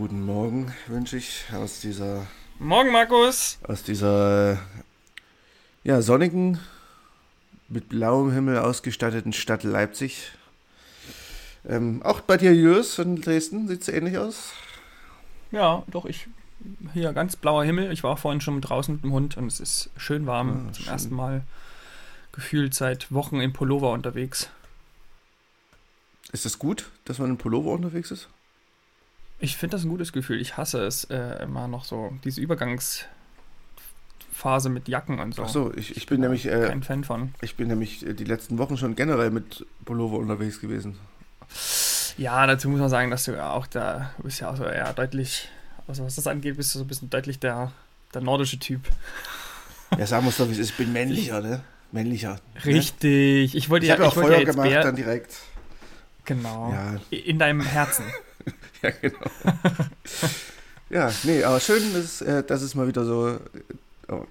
Äh, guten Morgen wünsche ich aus dieser Morgen, Markus. aus dieser ja sonnigen mit blauem Himmel ausgestatteten Stadt Leipzig. Ähm, auch bei dir, Jürs, in Dresden sieht es ähnlich aus. Ja, doch, ich. Hier ganz blauer Himmel. Ich war vorhin schon draußen mit dem Hund und es ist schön warm. Ah, Zum schön. ersten Mal gefühlt seit Wochen im Pullover unterwegs. Ist es gut, dass man in Pullover unterwegs ist? Ich finde das ein gutes Gefühl. Ich hasse es äh, immer noch so, diese Übergangsphase mit Jacken und so. Ach so, ich, ich bin nämlich äh, Kein Fan von. ich bin nämlich äh, die letzten Wochen schon generell mit Pullover unterwegs gewesen. Ja, dazu muss man sagen, dass du ja auch da, du bist ja auch so eher deutlich, also was das angeht, bist du so ein bisschen deutlich der, der nordische Typ. Ja, sagen wir es doch, wie es ist. Ich bin männlicher, ne? Männlicher. Ne? Richtig. Ich wollte Ich ja, ja ich auch wollte Feuer ja gemacht, dann direkt. genau. Ja, In deinem Herzen. ja, genau. ja, nee, aber schön ist, äh, dass es mal wieder so, äh,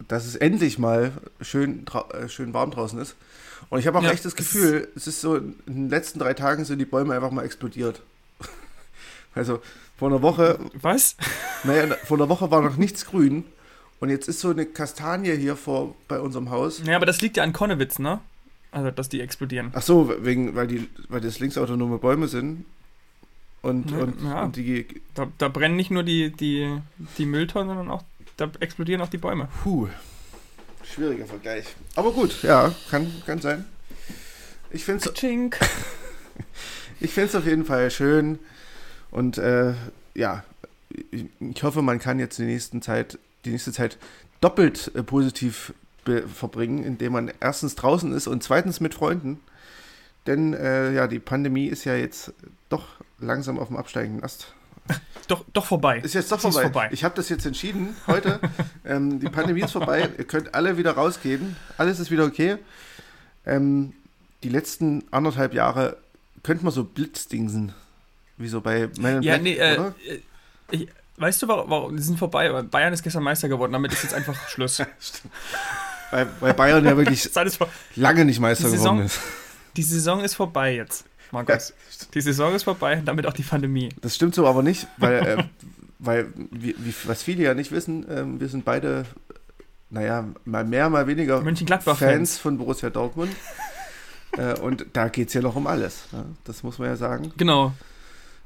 dass es endlich mal schön, äh, schön warm draußen ist. Und ich habe auch Ja, echt das Gefühl, es ist so, in den letzten drei Tagen sind die Bäume einfach mal explodiert. Also vor einer Woche, Was? naja, vor einer Woche war noch nichts grün. Und jetzt ist so eine Kastanie hier vor bei unserem Haus. Ja, aber das liegt ja an Konnewitz, ne? Also, dass die explodieren. Ach so, wegen, weil die, weil das linksautonome Bäume sind. Und, Ja, und, ja. und die, Da, da brennen nicht nur die, die, die Mülltonnen, sondern auch, da explodieren auch die Bäume. Puh. Schwieriger Vergleich. Aber gut, ja, kann, kann sein. Ich finde es ich find's auf jeden Fall schön. Und äh, ja, ich, ich hoffe, man kann jetzt die, nächsten Zeit, die nächste Zeit doppelt äh, positiv verbringen, indem man erstens draußen ist und zweitens mit Freunden. Denn äh, ja, die Pandemie ist ja jetzt doch langsam auf dem absteigenden Ast. Doch, doch vorbei. Ist jetzt doch vorbei. vorbei. Ich habe das jetzt entschieden heute. ähm, die Pandemie ist vorbei. Ihr könnt alle wieder rausgehen. Alles ist wieder okay. Ähm, die letzten anderthalb Jahre könnte man so blitzdingsen. Wie so bei Men Ja, Black, nee, äh, äh, ich, weißt du, warum, warum? Die sind vorbei. Bayern ist gestern Meister geworden. Damit ist jetzt einfach Schluss. Weil, weil Bayern ja wirklich lange nicht Meister Die geworden Saison- ist. Die Saison ist vorbei jetzt, Markus. Die Saison ist vorbei und damit auch die Pandemie. Das stimmt so aber nicht, weil, äh, weil wie, wie, was viele ja nicht wissen, ähm, wir sind beide, naja, mal mehr, mal weniger Fans Mönchengladbach-Fans. von Borussia Dortmund. äh, und da geht es ja noch um alles. Ne? Das muss man ja sagen. Genau.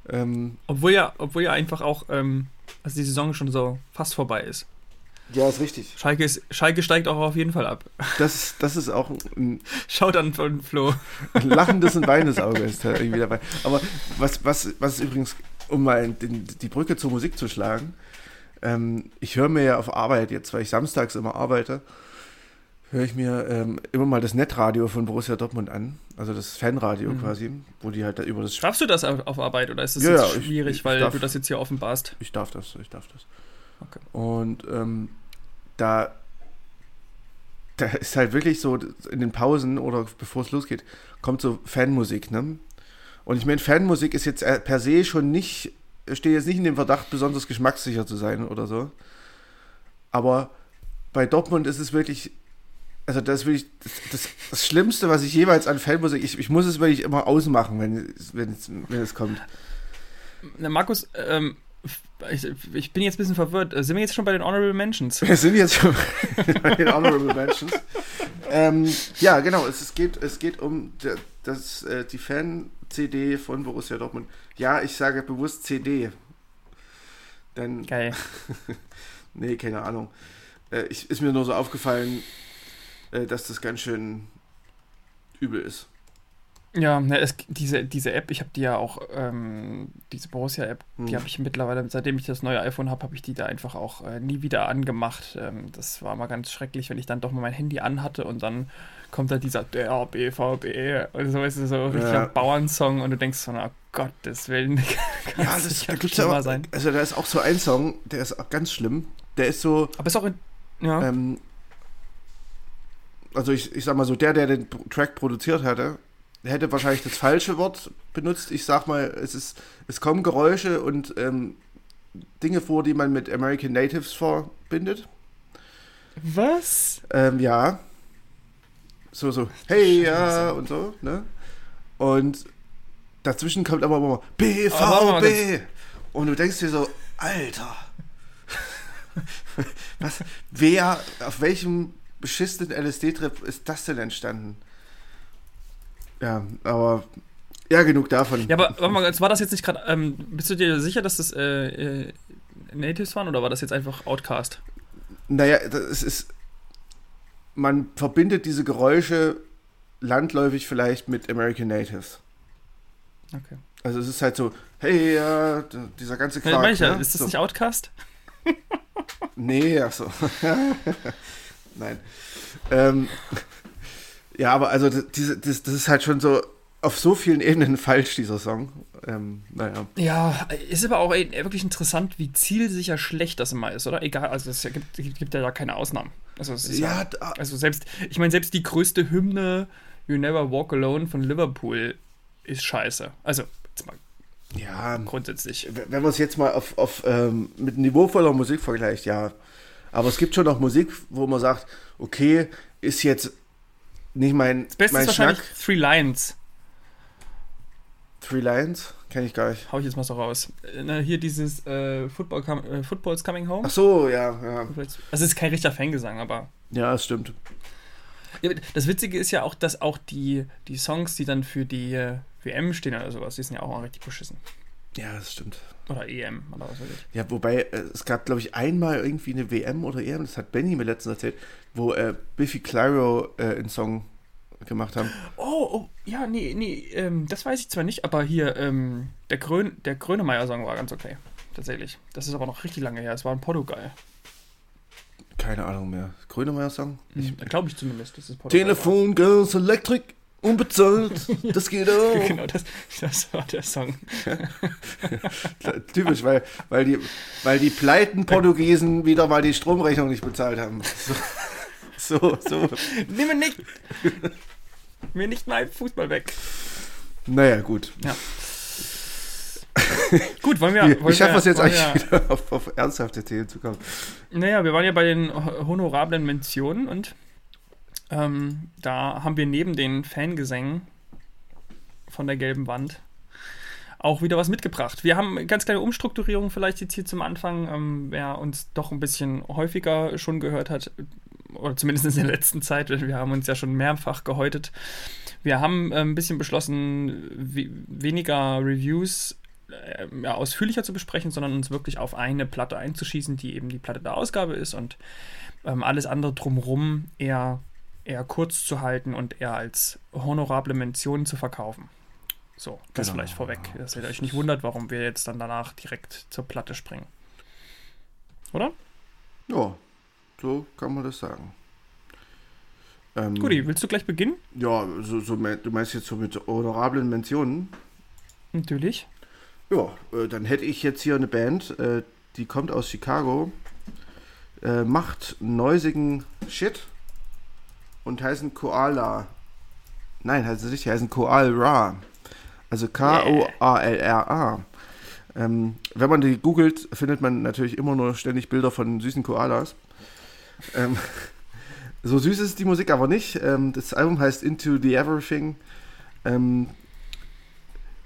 Ähm, Obwohl ja, obwohl ja einfach auch, ähm, also die Saison schon so fast vorbei ist. Ja, ist richtig. Schalke, ist, Schalke steigt auch auf jeden Fall ab. Das, das ist auch ein, Schaut an von Flo. ein lachendes und weinendes Auge ist da irgendwie dabei. Aber was, was, was übrigens, um mal den, die Brücke zur Musik zu schlagen, ähm, ich höre mir ja auf Arbeit jetzt, weil ich samstags immer arbeite, höre ich mir ähm, immer mal das Netradio von Borussia Dortmund an, also das Fanradio Mhm. quasi, wo die halt da über das. Darfst du das auf Arbeit oder ist das Ja, jetzt ja, ich- schwierig, ich weil darf. du das jetzt hier offenbarst? Ich darf das, ich darf das. Okay. Und ähm, da, da ist halt wirklich so in den Pausen oder bevor es losgeht, kommt so Fanmusik, ne? Und ich meine, Fanmusik ist jetzt äh, per se schon nicht, steht jetzt nicht in dem Verdacht, besonders geschmackssicher zu sein oder so. Aber bei Dortmund ist es wirklich, also das ist wirklich das, das, Schlimmste, was ich jeweils an Fanmusik, ich, ich muss es wirklich immer ausmachen, wenn, wenn, es, wenn es kommt. Na, Markus, ähm, ich, ich bin jetzt ein bisschen verwirrt. Äh, Sind wir jetzt schon bei den Honorable Mentions? Wir sind jetzt schon bei den Honorable Mentions. ähm, ja, genau. Es, es, geht, es geht um das, äh, die Fan-CD von Borussia Dortmund. Ja, ich sage bewusst CD. Denn, Geil. nee, keine Ahnung. Äh, ich, ist mir nur so aufgefallen, äh, dass das ganz schön übel ist. Ja, ne, es, diese, diese App, ich habe die ja auch, ähm, diese Borussia-App, die Hm. habe ich mittlerweile, seitdem ich das neue iPhone habe, habe ich die da einfach auch äh, nie wieder angemacht. Ähm, das war mal ganz schrecklich, wenn ich dann doch mal mein Handy anhatte und dann kommt da dieser der BVB und so ist es so ein richtiger Ja. Bauernsong und du denkst so, na Gottes Willen, kann Ja, das, nicht da gibt's aber, sein. also da ist auch so ein Song, der ist auch ganz schlimm. Der ist so, Aber ist auch in, ja, Ähm, also ich, ich sag mal so, der, der den Track produziert hatte, hätte wahrscheinlich das falsche Wort benutzt. Ich sag mal, es ist, es kommen Geräusche und ähm, Dinge vor, die man mit American Natives verbindet. was? Ähm, ja. So, so, hey, ja, und so, ne? Und dazwischen kommt aber immer BVB. Und du denkst dir so, Alter. Was, wer, auf welchem beschissenen LSD-Trip ist das denn entstanden? Ja, aber ja, genug davon. Ja, aber warte mal, war das jetzt nicht gerade, ähm, bist du dir sicher, dass das äh, äh, Natives waren oder war das jetzt einfach Outcast? Naja, das ist, man verbindet diese Geräusche landläufig vielleicht mit American Natives. Okay. Also es ist halt so, hey, äh, dieser ganze Quark. Ja, ne? Ist das so. nicht Outcast? nee, ach so. Nein. Ähm, ja, aber also diese, das, das ist halt schon so auf so vielen Ebenen falsch, dieser Song. Ähm, naja. Ja, ist aber auch wirklich interessant, wie zielsicher schlecht das immer ist, oder? Egal, also es gibt, gibt ja da keine Ausnahmen. Also, ja, ja, also selbst, ich meine, selbst die größte Hymne You Never Walk Alone von Liverpool ist scheiße. Also, jetzt mal ja, grundsätzlich. Wenn man es jetzt mal auf, auf ähm, mit niveauvoller Musik vergleicht, ja. Aber es gibt schon noch Musik, wo man sagt, okay, ist jetzt nicht mein. Das Beste mein ist wahrscheinlich Three Lions. Three Lions? Kenne ich gar nicht. Hau ich jetzt mal so raus. Äh, hier dieses äh, Football com äh, Football's Coming Home. Ach so, ja, ja. Das ist kein richtiger Fangesang, aber. Ja, das stimmt. Das Witzige ist ja auch, dass auch die, die Songs, die dann für die äh, WM stehen oder sowas, die sind ja auch richtig beschissen. Ja, das stimmt. Oder EM oder was weiß ich. Ja, wobei äh, es gab, glaube ich, einmal irgendwie eine WM oder EM, das hat Benny mir letztens erzählt, wo äh, Biffy Clyro äh, einen Song gemacht haben. Oh, oh ja, nee, nee, ähm, das weiß ich zwar nicht, aber hier, ähm, der, Grön, der Grönemeyer-Song war ganz okay. Tatsächlich. Das ist aber noch richtig lange her. Es war in Portugal. Keine Ahnung mehr. Grönemeyer-Song? Mhm, Glaube ich zumindest. Das ist Portugal. Telefon Girls Electric. Unbezahlt, das geht auch. genau, das, das war der Song. Typisch, weil, weil, die, weil die pleiten Portugiesen wieder mal die Stromrechnung nicht bezahlt haben. So, so. so. Nimm mir nicht, mir nicht mein Fußball weg. Naja, gut. Ja. Gut, wollen wir. Wie schaffen wir es jetzt eigentlich wir, wieder auf, auf, ernsthafte Themen zu kommen? Naja, wir waren ja bei den honorablen Mentionen und ähm, da haben wir neben den Fangesängen von der gelben Wand auch wieder was mitgebracht. Wir haben ganz kleine Umstrukturierung vielleicht jetzt hier zum Anfang. Ähm, wer uns doch ein bisschen häufiger schon gehört hat, oder zumindest in der letzten Zeit, wir haben uns ja schon mehrfach gehäutet. Wir haben äh, ein bisschen beschlossen, weniger Reviews äh, ja, ausführlicher zu besprechen, sondern uns wirklich auf eine Platte einzuschießen, die eben die Platte der Ausgabe ist und ähm, alles andere drumherum eher, eher kurz zu halten und eher als honorable Mention zu verkaufen. So, das genau. vielleicht vorweg, dass ihr euch nicht wundert, warum wir jetzt dann danach direkt zur Platte springen. Oder? Ja, so kann man das sagen. Ähm, Guti, willst du gleich beginnen? Ja, so, so, du meinst jetzt so mit honorablen Mentionen? Natürlich. Ja, äh, dann hätte ich jetzt hier eine Band, äh, die kommt aus Chicago, äh, macht neusigen Shit und heißen Koala. Nein, heißen sie nicht, heißen Koal Ra. Also K-O-A-L-R-A. Ähm, wenn man die googelt, findet man natürlich immer nur ständig Bilder von süßen Koalas. Ähm, so süß ist die Musik aber nicht. Ähm, das Album heißt Into the Everything. Ähm,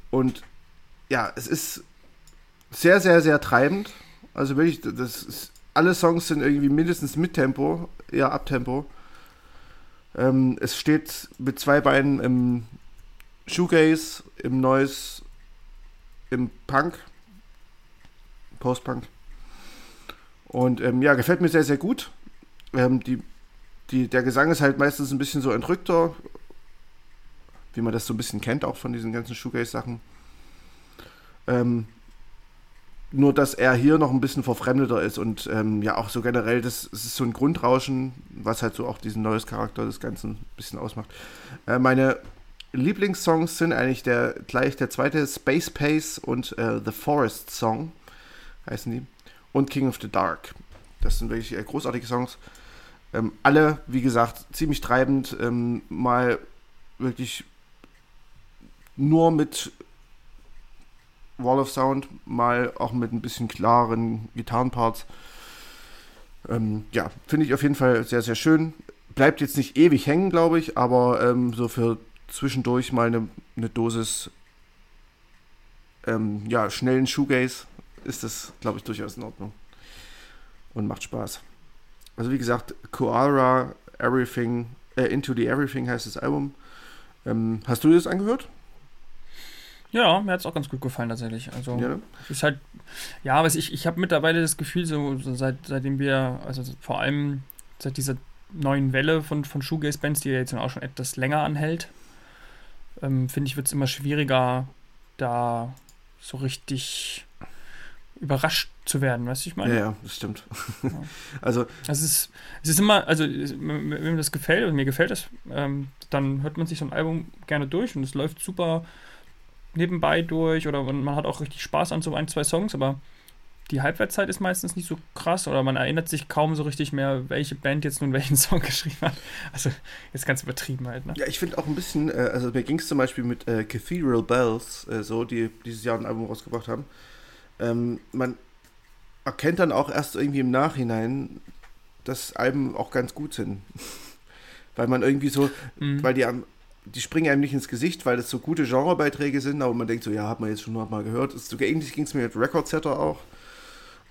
und ja, es ist sehr, sehr, sehr treibend. Also wirklich, das ist, alle Songs sind irgendwie mindestens mit Tempo, eher Abtempo. Ähm, es steht mit zwei Beinen im Shoegaze, im Noise, im Punk, Post-Punk. Und ähm, ja, gefällt mir sehr, sehr gut. Ähm, die, die, der Gesang ist halt meistens ein bisschen so entrückter, wie man das so ein bisschen kennt, auch von diesen ganzen Shoegaze-Sachen. Ähm, nur, dass er hier noch ein bisschen verfremdeter ist und ähm, ja auch so generell, das, das, ist so ein Grundrauschen, was halt so auch diesen neues Charakter des Ganzen ein bisschen ausmacht. Äh, meine Lieblingssongs sind eigentlich der gleich der zweite Space Pace und äh, The Forest Song heißen die und King of the Dark. Das sind wirklich äh, großartige Songs. Ähm, alle, wie gesagt, ziemlich treibend, ähm, mal wirklich nur mit Wall of Sound, mal auch mit ein bisschen klaren Gitarrenparts. Ähm, ja, finde ich auf jeden Fall sehr, sehr schön. Bleibt jetzt nicht ewig hängen, glaube ich, aber ähm, so für zwischendurch mal eine, eine Dosis ähm, ja, schnellen Shoegaze ist das, glaube ich, durchaus in Ordnung. Und macht Spaß. Also wie gesagt, Koala, Everything, äh, Into the Everything heißt das Album. Ähm, hast du das angehört? Ja, mir hat es auch ganz gut gefallen tatsächlich. Also Ja, ist halt, ja, aber ich, ich habe mittlerweile das Gefühl, so, so seit, seitdem wir, also vor allem seit dieser neuen Welle von, von Shoegaze-Bands, die ja jetzt auch schon etwas länger anhält, ähm, finde ich, wird es immer schwieriger, da so richtig überrascht zu werden, weißt du, ich meine? Ja, ja, das stimmt. Ja. also, Es ist, es ist immer, also wenn mir das gefällt und mir gefällt das, ähm, dann hört man sich so ein Album gerne durch und es läuft super nebenbei durch oder man man hat auch richtig Spaß an so ein, zwei Songs, aber die Halbwertszeit ist meistens nicht so krass oder man erinnert sich kaum so richtig mehr, welche Band jetzt nun welchen Song geschrieben hat. Also jetzt ganz übertrieben halt, ne? ja, ich finde auch ein bisschen, äh, also mir ging es zum Beispiel mit äh, Cathedral Bells, äh, so, die dieses Jahr ein Album rausgebracht haben. Ähm, man erkennt dann auch erst irgendwie im Nachhinein, dass Alben auch ganz gut sind. weil man irgendwie so, Mhm. weil die am die springen einem nicht ins Gesicht, weil das so gute Genrebeiträge sind, aber man denkt so, ja, hat man jetzt schon mal gehört. Ist so ähnlich ging es mir mit Record Setter auch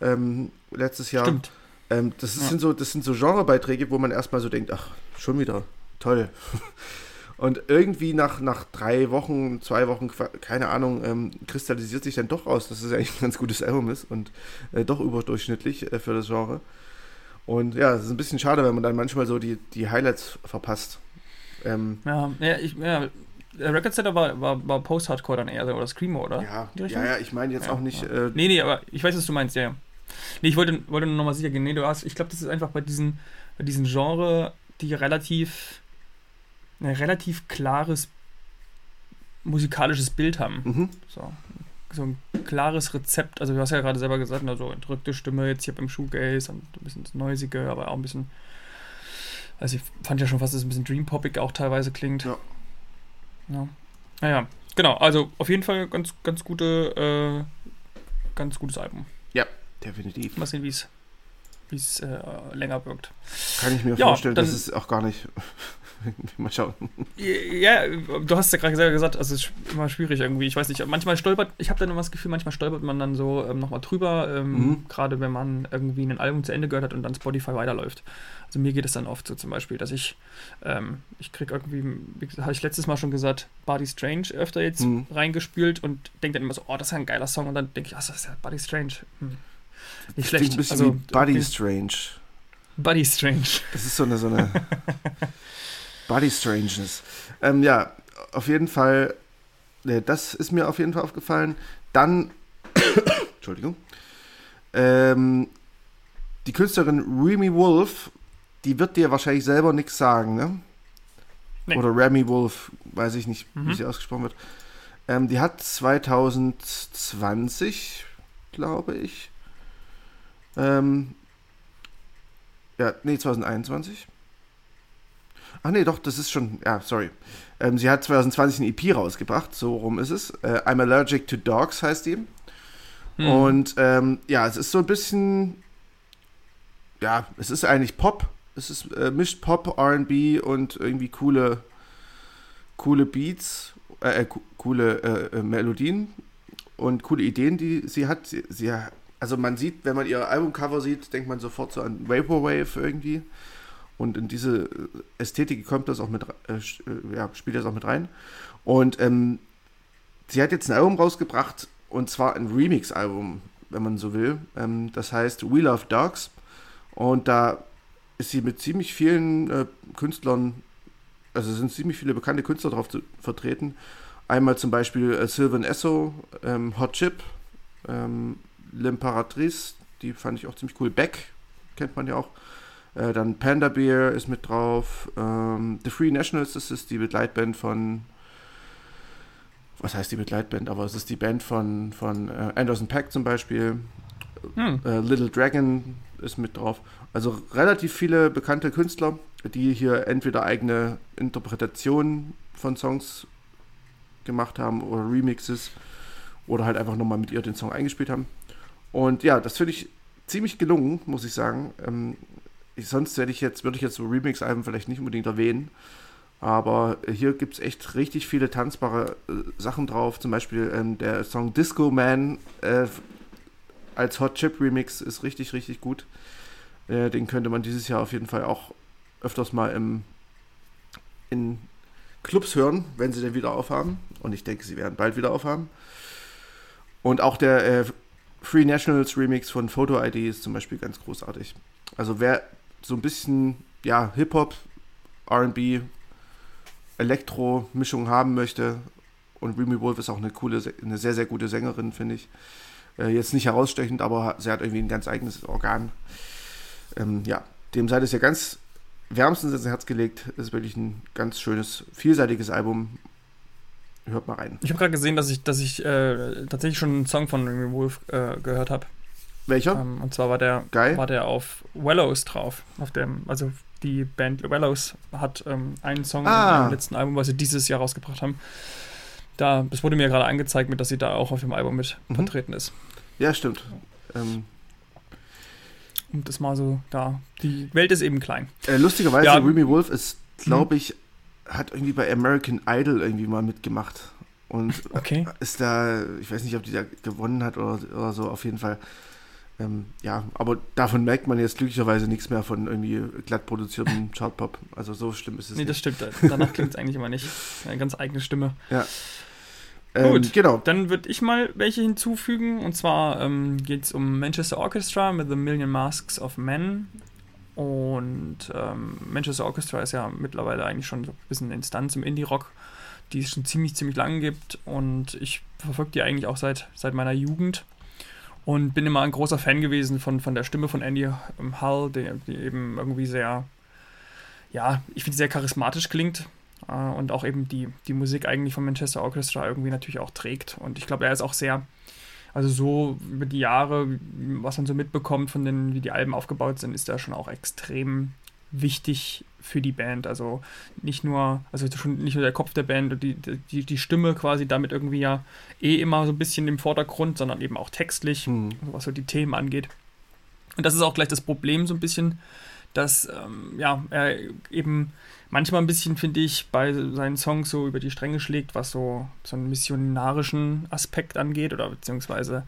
ähm, letztes Jahr. Stimmt. Ähm, das, Ja. sind so, das sind so Genrebeiträge, wo man erstmal so denkt, ach, schon wieder, toll. Und irgendwie nach, nach drei Wochen, zwei Wochen, keine Ahnung, ähm, kristallisiert sich dann doch raus, dass es eigentlich ein ganz gutes Album ist und äh, doch überdurchschnittlich äh, für das Genre. Und ja, es ist ein bisschen schade, wenn man dann manchmal so die, die Highlights verpasst. Ähm, Ja, ja, ich, ja, der Record Setter war, war, war Post-Hardcore dann eher oder Screamo, oder? ja, ja, ja, ich meine jetzt Ja, auch nicht. ja. Äh, Nee, nee, aber ich weiß, was du meinst, ja, ja. Nee, ich wollte, wollte nur nochmal sicher gehen. Nee, du hast, ich glaube, das ist einfach bei diesen, bei diesen Genre, die relativ, ein relativ klares musikalisches Bild haben. mhm. So, so ein klares Rezept. Also, du hast ja gerade selber gesagt, also entrückte Stimme jetzt hier beim Shoegaze und ein bisschen das Neusige, aber auch ein bisschen. Also, ich fand ja schon fast, dass es ein bisschen Dream-Poppig auch teilweise klingt. Ja. Ja. Naja, genau. Also, auf jeden Fall ganz, ganz gute, äh, ganz gutes Album. definitiv. Mal sehen, wie es wie es äh, länger wirkt. Kann ich mir Ja, vorstellen, dass es auch gar nicht. Mal schauen. Ja, du hast ja gerade selber gesagt, also es ist immer schwierig irgendwie. Ich weiß nicht, manchmal stolpert, ich habe dann immer das Gefühl, manchmal stolpert man dann so ähm, nochmal drüber, ähm, Mhm. gerade wenn man irgendwie ein Album zu Ende gehört hat und dann Spotify weiterläuft. Also mir geht es dann oft so zum Beispiel, dass ich, ähm, ich krieg irgendwie, wie habe ich letztes Mal schon gesagt, Body Strange öfter jetzt Mhm. reingespült und denke dann immer so, oh, das ist ja ein geiler Song und dann denke ich, ach, das ist ja Body Strange. Hm. Nicht schlecht. ein bisschen also, wie Body. Strange. Body Strange. Das ist so eine, so eine Body Strangeness. Ähm, ja, auf jeden Fall, äh, das ist mir auf jeden Fall aufgefallen. Dann, Entschuldigung, ähm, die Künstlerin Remy Wolf, die wird dir wahrscheinlich selber nichts sagen, ne? Nee. Oder Remy Wolf, weiß ich nicht, wie Mhm. sie ausgesprochen wird. Ähm, die hat 2020, glaube ich, ähm, ja, nee, 2021. Ach nee, doch, das ist schon, ja, sorry. Ähm, sie hat 2020 ein EP rausgebracht, so rum ist es. Äh, I'm Allergic to Dogs heißt die. Hm. Und ähm, ja, es ist so ein bisschen, ja, es ist eigentlich Pop. Es ist äh, mischt Pop, RB und irgendwie coole, coole Beats, äh, äh, co- coole äh, äh, Melodien und coole Ideen, die sie hat. Sie, sie, also man sieht, wenn man ihr Albumcover sieht, denkt man sofort so an Vaporwave irgendwie. Und in diese äh, Ästhetik kommt das auch mit, äh, äh, ja, spielt das auch mit rein. Und ähm, sie hat jetzt ein Album rausgebracht und zwar ein Remix-Album, wenn man so will. Ähm, das heißt We Love Dogs. Und da ist sie mit ziemlich vielen äh, Künstlern, also sind ziemlich viele bekannte Künstler drauf zu, vertreten. Einmal zum Beispiel äh, Sylvan Esso, ähm, Hot Chip, ähm, L'Imperatrice, die fand ich auch ziemlich cool. Beck kennt man ja auch. Äh, dann Panda Bear ist mit drauf. Ähm, The Free Nationals, das ist die Begleitband von. Was heißt die Begleitband? Aber es ist die Band von, von äh, Anderson Pack zum Beispiel. Hm. Äh, Little Dragon ist mit drauf. Also relativ viele bekannte Künstler, die hier entweder eigene Interpretationen von Songs gemacht haben oder Remixes oder halt einfach nochmal mit ihr den Song eingespielt haben. Und ja, das finde ich ziemlich gelungen, muss ich sagen. Ähm, ich, sonst hätte ich jetzt, würde ich jetzt so Remix-Alben vielleicht nicht unbedingt erwähnen. Aber hier gibt es echt richtig viele tanzbare äh, Sachen drauf. Zum Beispiel ähm, der Song Disco Man äh, als Hot Chip Remix ist richtig, richtig gut. Äh, den könnte man dieses Jahr auf jeden Fall auch öfters mal im, in Clubs hören, wenn sie denn wieder aufhaben. Und ich denke, sie werden bald wieder aufhaben. Und auch der äh, Free Nationals Remix von Photo ID ist zum Beispiel ganz großartig. Also wer so ein bisschen ja, Hip-Hop, RB, Elektro-Mischung haben möchte, und Remy Wolf ist auch eine coole, eine sehr, sehr gute Sängerin, finde ich. Äh, jetzt nicht herausstechend, aber sie hat irgendwie ein ganz eigenes Organ. Ähm, ja, dem seid es ja ganz wärmstens ins Herz gelegt. Es ist wirklich ein ganz schönes, vielseitiges Album. Hört mal rein. Ich habe gerade gesehen, dass ich, dass ich äh, tatsächlich schon einen Song von Remy Wolf äh, gehört habe. Welcher? Ähm, und zwar war der, Geil. war der auf Wellows drauf. Auf dem, also die Band Wellows hat ähm, einen Song Ah. im letzten Album, was sie dieses Jahr rausgebracht haben. Da, das wurde mir gerade angezeigt, mit, dass sie da auch auf dem Album mit Mhm. vertreten ist. Ja, stimmt. Ähm, Um das mal so da. Die Welt ist eben klein. äh, lustigerweise, Ja. Remy Wolf ist, glaube ich, hat irgendwie bei American Idol irgendwie mal mitgemacht. Und Okay. ist da, ich weiß nicht, ob die da gewonnen hat oder, oder so, auf jeden Fall. Ähm, ja, aber davon merkt man jetzt glücklicherweise nichts mehr von irgendwie glatt produziertem Chartpop. Also so schlimm ist es Nee, das nicht. stimmt. Danach klingt es eigentlich immer nicht. Eine ganz eigene Stimme. Ähm, gut. Genau. Dann würde ich mal welche hinzufügen. Und zwar ähm, geht es um Manchester Orchestra mit The Million Masks of Men. Und ähm, Manchester Orchestra ist ja mittlerweile eigentlich schon so ein bisschen eine Instanz im Indie-Rock, die es schon ziemlich, ziemlich lange gibt. Und ich verfolge die eigentlich auch seit, seit meiner Jugend. Und bin immer ein großer Fan gewesen von, von der Stimme von Andy ähm, Hull, die, die eben irgendwie sehr, ja, ich finde, sehr charismatisch klingt. Äh, und auch eben die, die Musik eigentlich von Manchester Orchestra irgendwie natürlich auch trägt. Und ich glaube, er ist auch sehr, also so über die Jahre, was man so mitbekommt von den, wie die Alben aufgebaut sind, ist er schon auch extrem wichtig für die Band. Also nicht nur, also schon nicht nur der Kopf der Band und die, die, die Stimme quasi damit irgendwie ja eh immer so ein bisschen im Vordergrund, sondern eben auch textlich, Hm. was so die Themen angeht. Und das ist auch gleich das Problem so ein bisschen, dass ähm, ja, er eben manchmal ein bisschen, finde ich, bei seinen Songs so über die Stränge schlägt, was so, so einen missionarischen Aspekt angeht oder beziehungsweise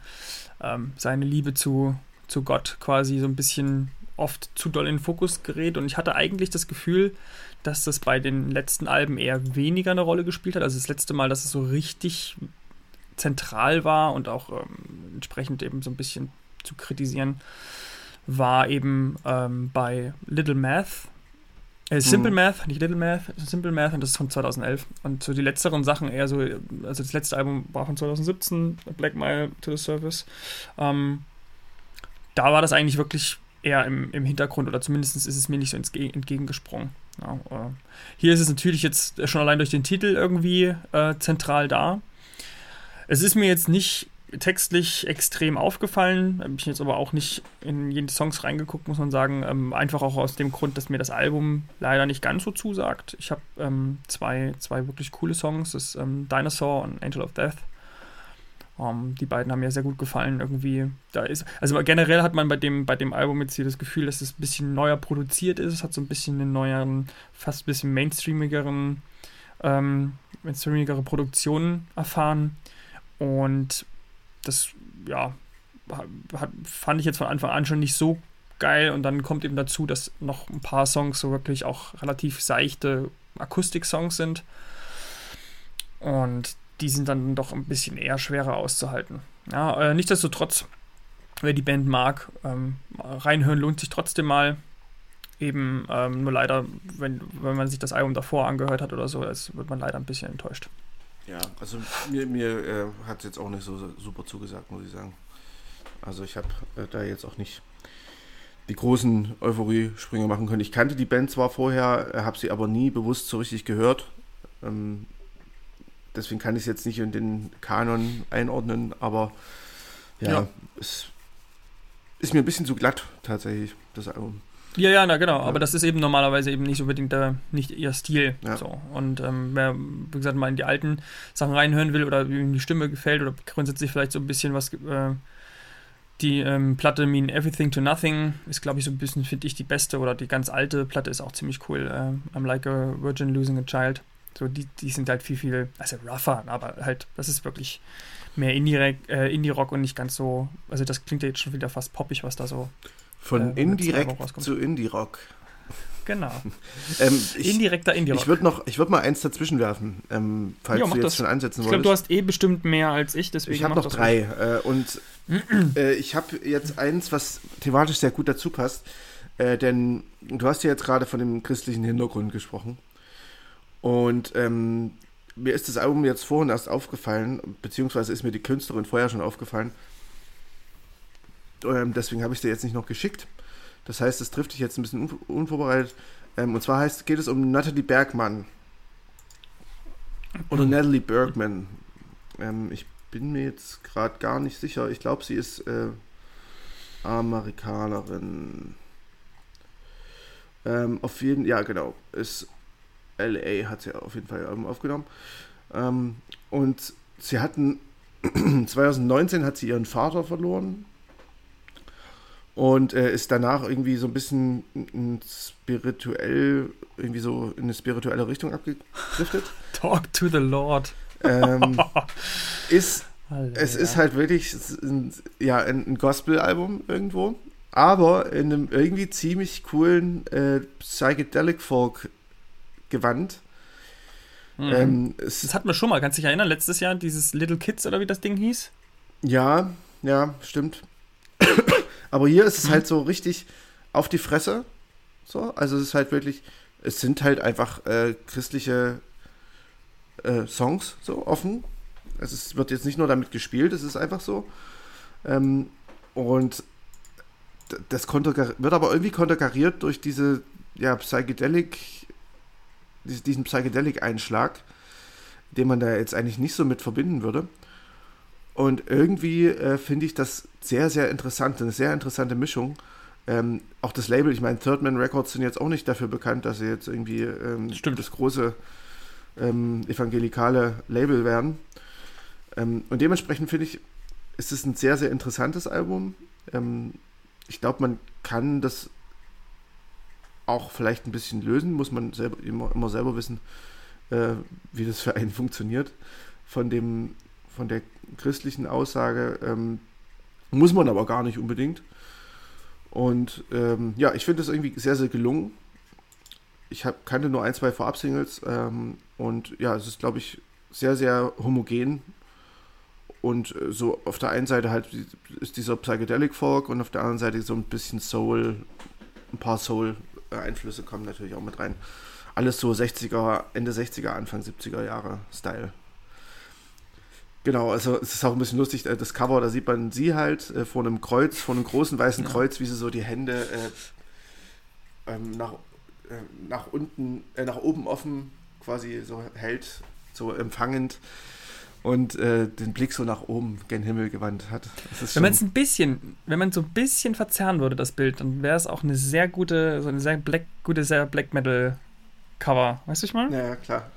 ähm, seine Liebe zu, zu Gott quasi so ein bisschen oft zu doll in den Fokus gerät. Und ich hatte eigentlich das Gefühl, dass das bei den letzten Alben eher weniger eine Rolle gespielt hat. Also das letzte Mal, dass es so richtig zentral war und auch ähm, entsprechend eben so ein bisschen zu kritisieren, war eben ähm, bei Little Math. Äh, Simple Mhm. Math, nicht Little Math, Simple Math und das ist von 2011. Und so die letzteren Sachen eher so, also das letzte Album war von 2017, Black Mile to the Surface. Ähm, da war das eigentlich wirklich eher im, im Hintergrund oder zumindest ist es mir nicht so ins Ge- entgegengesprungen. Ja, äh, hier ist es natürlich jetzt schon allein durch den Titel irgendwie äh, zentral da. Es ist mir jetzt nicht textlich extrem aufgefallen, habe ich jetzt aber auch nicht in jeden Songs reingeguckt, muss man sagen. Ähm, einfach auch aus dem Grund, dass mir das Album leider nicht ganz so zusagt. Ich habe ähm, zwei, zwei wirklich coole Songs, das ähm, Dinosaur und Angel of Death. Ähm, die beiden haben mir sehr gut gefallen. Irgendwie, da ist, also generell hat man bei dem, bei dem Album jetzt hier das Gefühl, dass es ein bisschen neuer produziert ist. Es hat so ein bisschen einen neueren, fast ein bisschen mainstreamigeren, ähm, mainstreamigere Produktionen erfahren. Und das, ja, hat, fand ich jetzt von Anfang an schon nicht so geil. Und dann kommt eben dazu, dass noch ein paar Songs so wirklich auch relativ seichte Akustik-Songs sind. Und die sind dann doch ein bisschen eher schwerer auszuhalten. Ja, äh, nichtsdestotrotz, wer die Band mag, ähm, reinhören lohnt sich trotzdem mal. Eben ähm, nur leider, wenn, wenn man sich das Album davor angehört hat oder so, ist, wird man leider ein bisschen enttäuscht. Ja, also mir, mir äh, hat es jetzt auch nicht so so super zugesagt, muss ich sagen. Also ich habe äh, da jetzt auch nicht die großen Euphorie-Sprünge machen können. Ich kannte die Band zwar vorher, äh, habe sie aber nie bewusst so richtig gehört. Ähm, deswegen kann ich es jetzt nicht in den Kanon einordnen, aber ja, Ja. es ist mir ein bisschen zu glatt tatsächlich, das Album. Ja, ja, na genau, Ja. aber das ist eben normalerweise eben nicht unbedingt der, nicht ihr Stil. Ja. So. Und ähm, wer, wie gesagt, mal in die alten Sachen reinhören will oder ihm die Stimme gefällt oder grundsätzlich vielleicht so ein bisschen was äh, Die ähm, Platte Mean Everything to Nothing ist, glaube ich, so ein bisschen, finde ich, die beste oder die ganz alte Platte ist auch ziemlich cool. Äh, I'm Like a Virgin Losing a Child. So, die, die sind halt viel, viel, also rougher, aber halt, das ist wirklich mehr Indie-Rock äh, Indie und nicht ganz so, also das klingt ja jetzt schon wieder fast poppig, was da so. Von äh, Indirekt zu Indie-Rock. Genau. ähm, ich, Indirekter Indie-Rock. Ich würde noch, ich würde mal eins dazwischen werfen, ähm, falls jo, du jetzt das. schon ansetzen ich wolltest. Ich glaube, du hast eh bestimmt mehr als ich, deswegen. Ich habe noch drei äh, und äh, ich habe jetzt eins, was thematisch sehr gut dazu passt, äh, denn du hast ja jetzt gerade von dem christlichen Hintergrund gesprochen und ähm, mir ist das Album jetzt vorhin erst aufgefallen, beziehungsweise ist mir die Künstlerin vorher schon aufgefallen. Ähm, deswegen habe ich sie jetzt nicht noch geschickt. Das heißt, es trifft dich jetzt ein bisschen unvorbereitet. Ähm, und zwar heißt, geht es um Natalie Bergmann. Oder. Natalie Bergman. Ähm, ich bin mir jetzt gerade gar nicht sicher. Ich glaube, sie ist äh, Amerikanerin. Ähm, auf jeden ja genau, ist LA hat sie auf jeden Fall aufgenommen. Ähm, und sie hatten 2019 hat sie ihren Vater verloren und äh, ist danach irgendwie so ein bisschen spirituell, irgendwie so in eine spirituelle Richtung abgedriftet. Talk to the Lord. Ähm, ist, es ist halt wirklich ein, ja, ein, Gospel-Album irgendwo, aber in einem irgendwie ziemlich coolen äh, Psychedelic Folk Gewand. Mhm. Ähm, das hatten wir schon mal, kannst du dich erinnern, letztes Jahr dieses Little Kids oder wie das Ding hieß? Ja, ja, stimmt. Aber hier ist es halt so richtig auf die Fresse. So, also es ist halt wirklich, es sind halt einfach äh, christliche äh, Songs so offen. Also es wird jetzt nicht nur damit gespielt, es ist einfach so. Ähm, und das wird aber irgendwie konterkariert durch diese ja, Psychedelic, diesen Psychedelic-Einschlag, den man da jetzt eigentlich nicht so mit verbinden würde. Und irgendwie äh, finde ich das sehr, sehr interessant, eine sehr interessante Mischung. Ähm, auch das Label, ich meine, Third Man Records sind jetzt auch nicht dafür bekannt, dass sie jetzt irgendwie ähm, das große ähm, evangelikale Label werden. Ähm, und dementsprechend finde ich, ist es ein sehr, sehr interessantes Album. Ähm, ich glaube, man kann das auch vielleicht ein bisschen lösen, muss man selber, immer, immer selber wissen, äh, wie das für einen funktioniert. Von dem von der christlichen Aussage ähm, muss man aber gar nicht unbedingt. Und ähm, ja, ich finde das irgendwie sehr, sehr gelungen. Ich hab, kannte nur ein, zwei Vorab-Singles ähm, und ja, es ist, glaube ich, sehr, sehr homogen. Und äh, so auf der einen Seite halt ist dieser Psychedelic Folk und auf der anderen Seite so ein bisschen Soul, ein paar Soul-Einflüsse kommen natürlich auch mit rein. Alles so 60er, Ende 60er, Anfang 70er Jahre Style. Genau, also es ist auch ein bisschen lustig, äh, das Cover, da sieht man sie halt äh, vor einem Kreuz, vor einem großen weißen ja. Kreuz, wie sie so die Hände äh, ähm, nach, äh, nach unten, äh, nach oben offen quasi so hält, so empfangend und äh, den Blick so nach oben gen Himmel gewandt hat. wenn man es ein bisschen, wenn man so ein bisschen verzerren würde, das Bild, dann wäre es auch eine sehr gute, so eine sehr black, gute, sehr Black Metal Cover. Weißt du, ich mal? Ja, klar.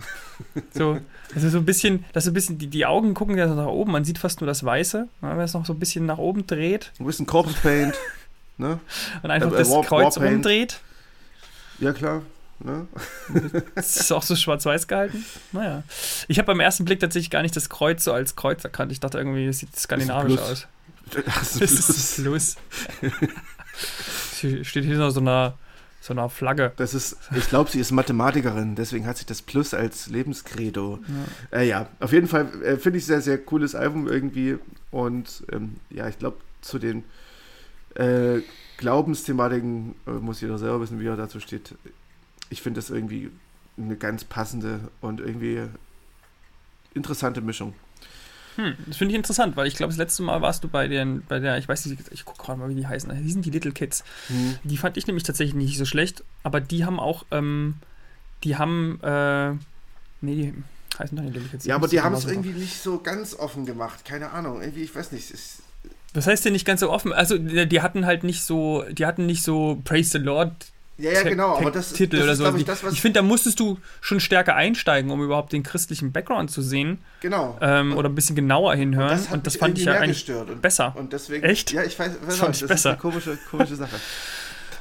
So, also so ein bisschen, dass so ein bisschen, die, die Augen gucken ja so nach oben, man sieht fast nur das Weiße, wenn es noch so ein bisschen nach oben dreht. Ein bisschen Corpse Paint, ne? Und einfach äh, das War, Kreuz umdreht. Ja, klar. Ne? Das ist auch so schwarz-weiß gehalten. Naja. Ich habe beim ersten Blick tatsächlich gar nicht das Kreuz so als Kreuz erkannt. Ich dachte irgendwie, es sieht skandinavisch aus. Das ist ein Plus. Das ist Plus. Steht hier noch so einer so einer Flagge. Das ist, ich glaube, sie ist Mathematikerin, deswegen hat sie das Plus als Lebenskredo. Ja, äh, ja auf jeden Fall äh, finde ich sehr, sehr cooles Album irgendwie. Und ähm, ja, ich glaube, zu den äh, Glaubensthematiken äh, muss jeder selber wissen, wie er dazu steht. Ich finde das irgendwie eine ganz passende und irgendwie interessante Mischung. Hm, das finde ich interessant, weil ich glaube, das letzte Mal warst du bei, den, bei der, ich weiß nicht, ich gucke gerade mal, wie die heißen. Die sind die Little Kids. Hm. Die fand ich nämlich tatsächlich nicht so schlecht, aber die haben auch, ähm, die haben, äh, nee, die heißen doch nicht Little Kids. Ja, aber die haben es irgendwie nicht so ganz offen gemacht. Keine Ahnung, irgendwie, ich weiß nicht. Was heißt denn nicht ganz so offen? Also, die hatten halt nicht so, die hatten nicht so Praise the Lord Ja, ja, genau, aber das, Titel das oder ist, so. glaube ich, das, was. ich finde, da musstest du schon stärker einsteigen, um überhaupt den christlichen Background zu sehen genau. ähm, oder ein bisschen genauer hinhören. das hat und das fand ich ja mehr eigentlich gestört. Und, besser. Und deswegen. Echt? Ja, ich weiß, weiß Das fand nicht, ich das ist besser. eine komische, komische Sache.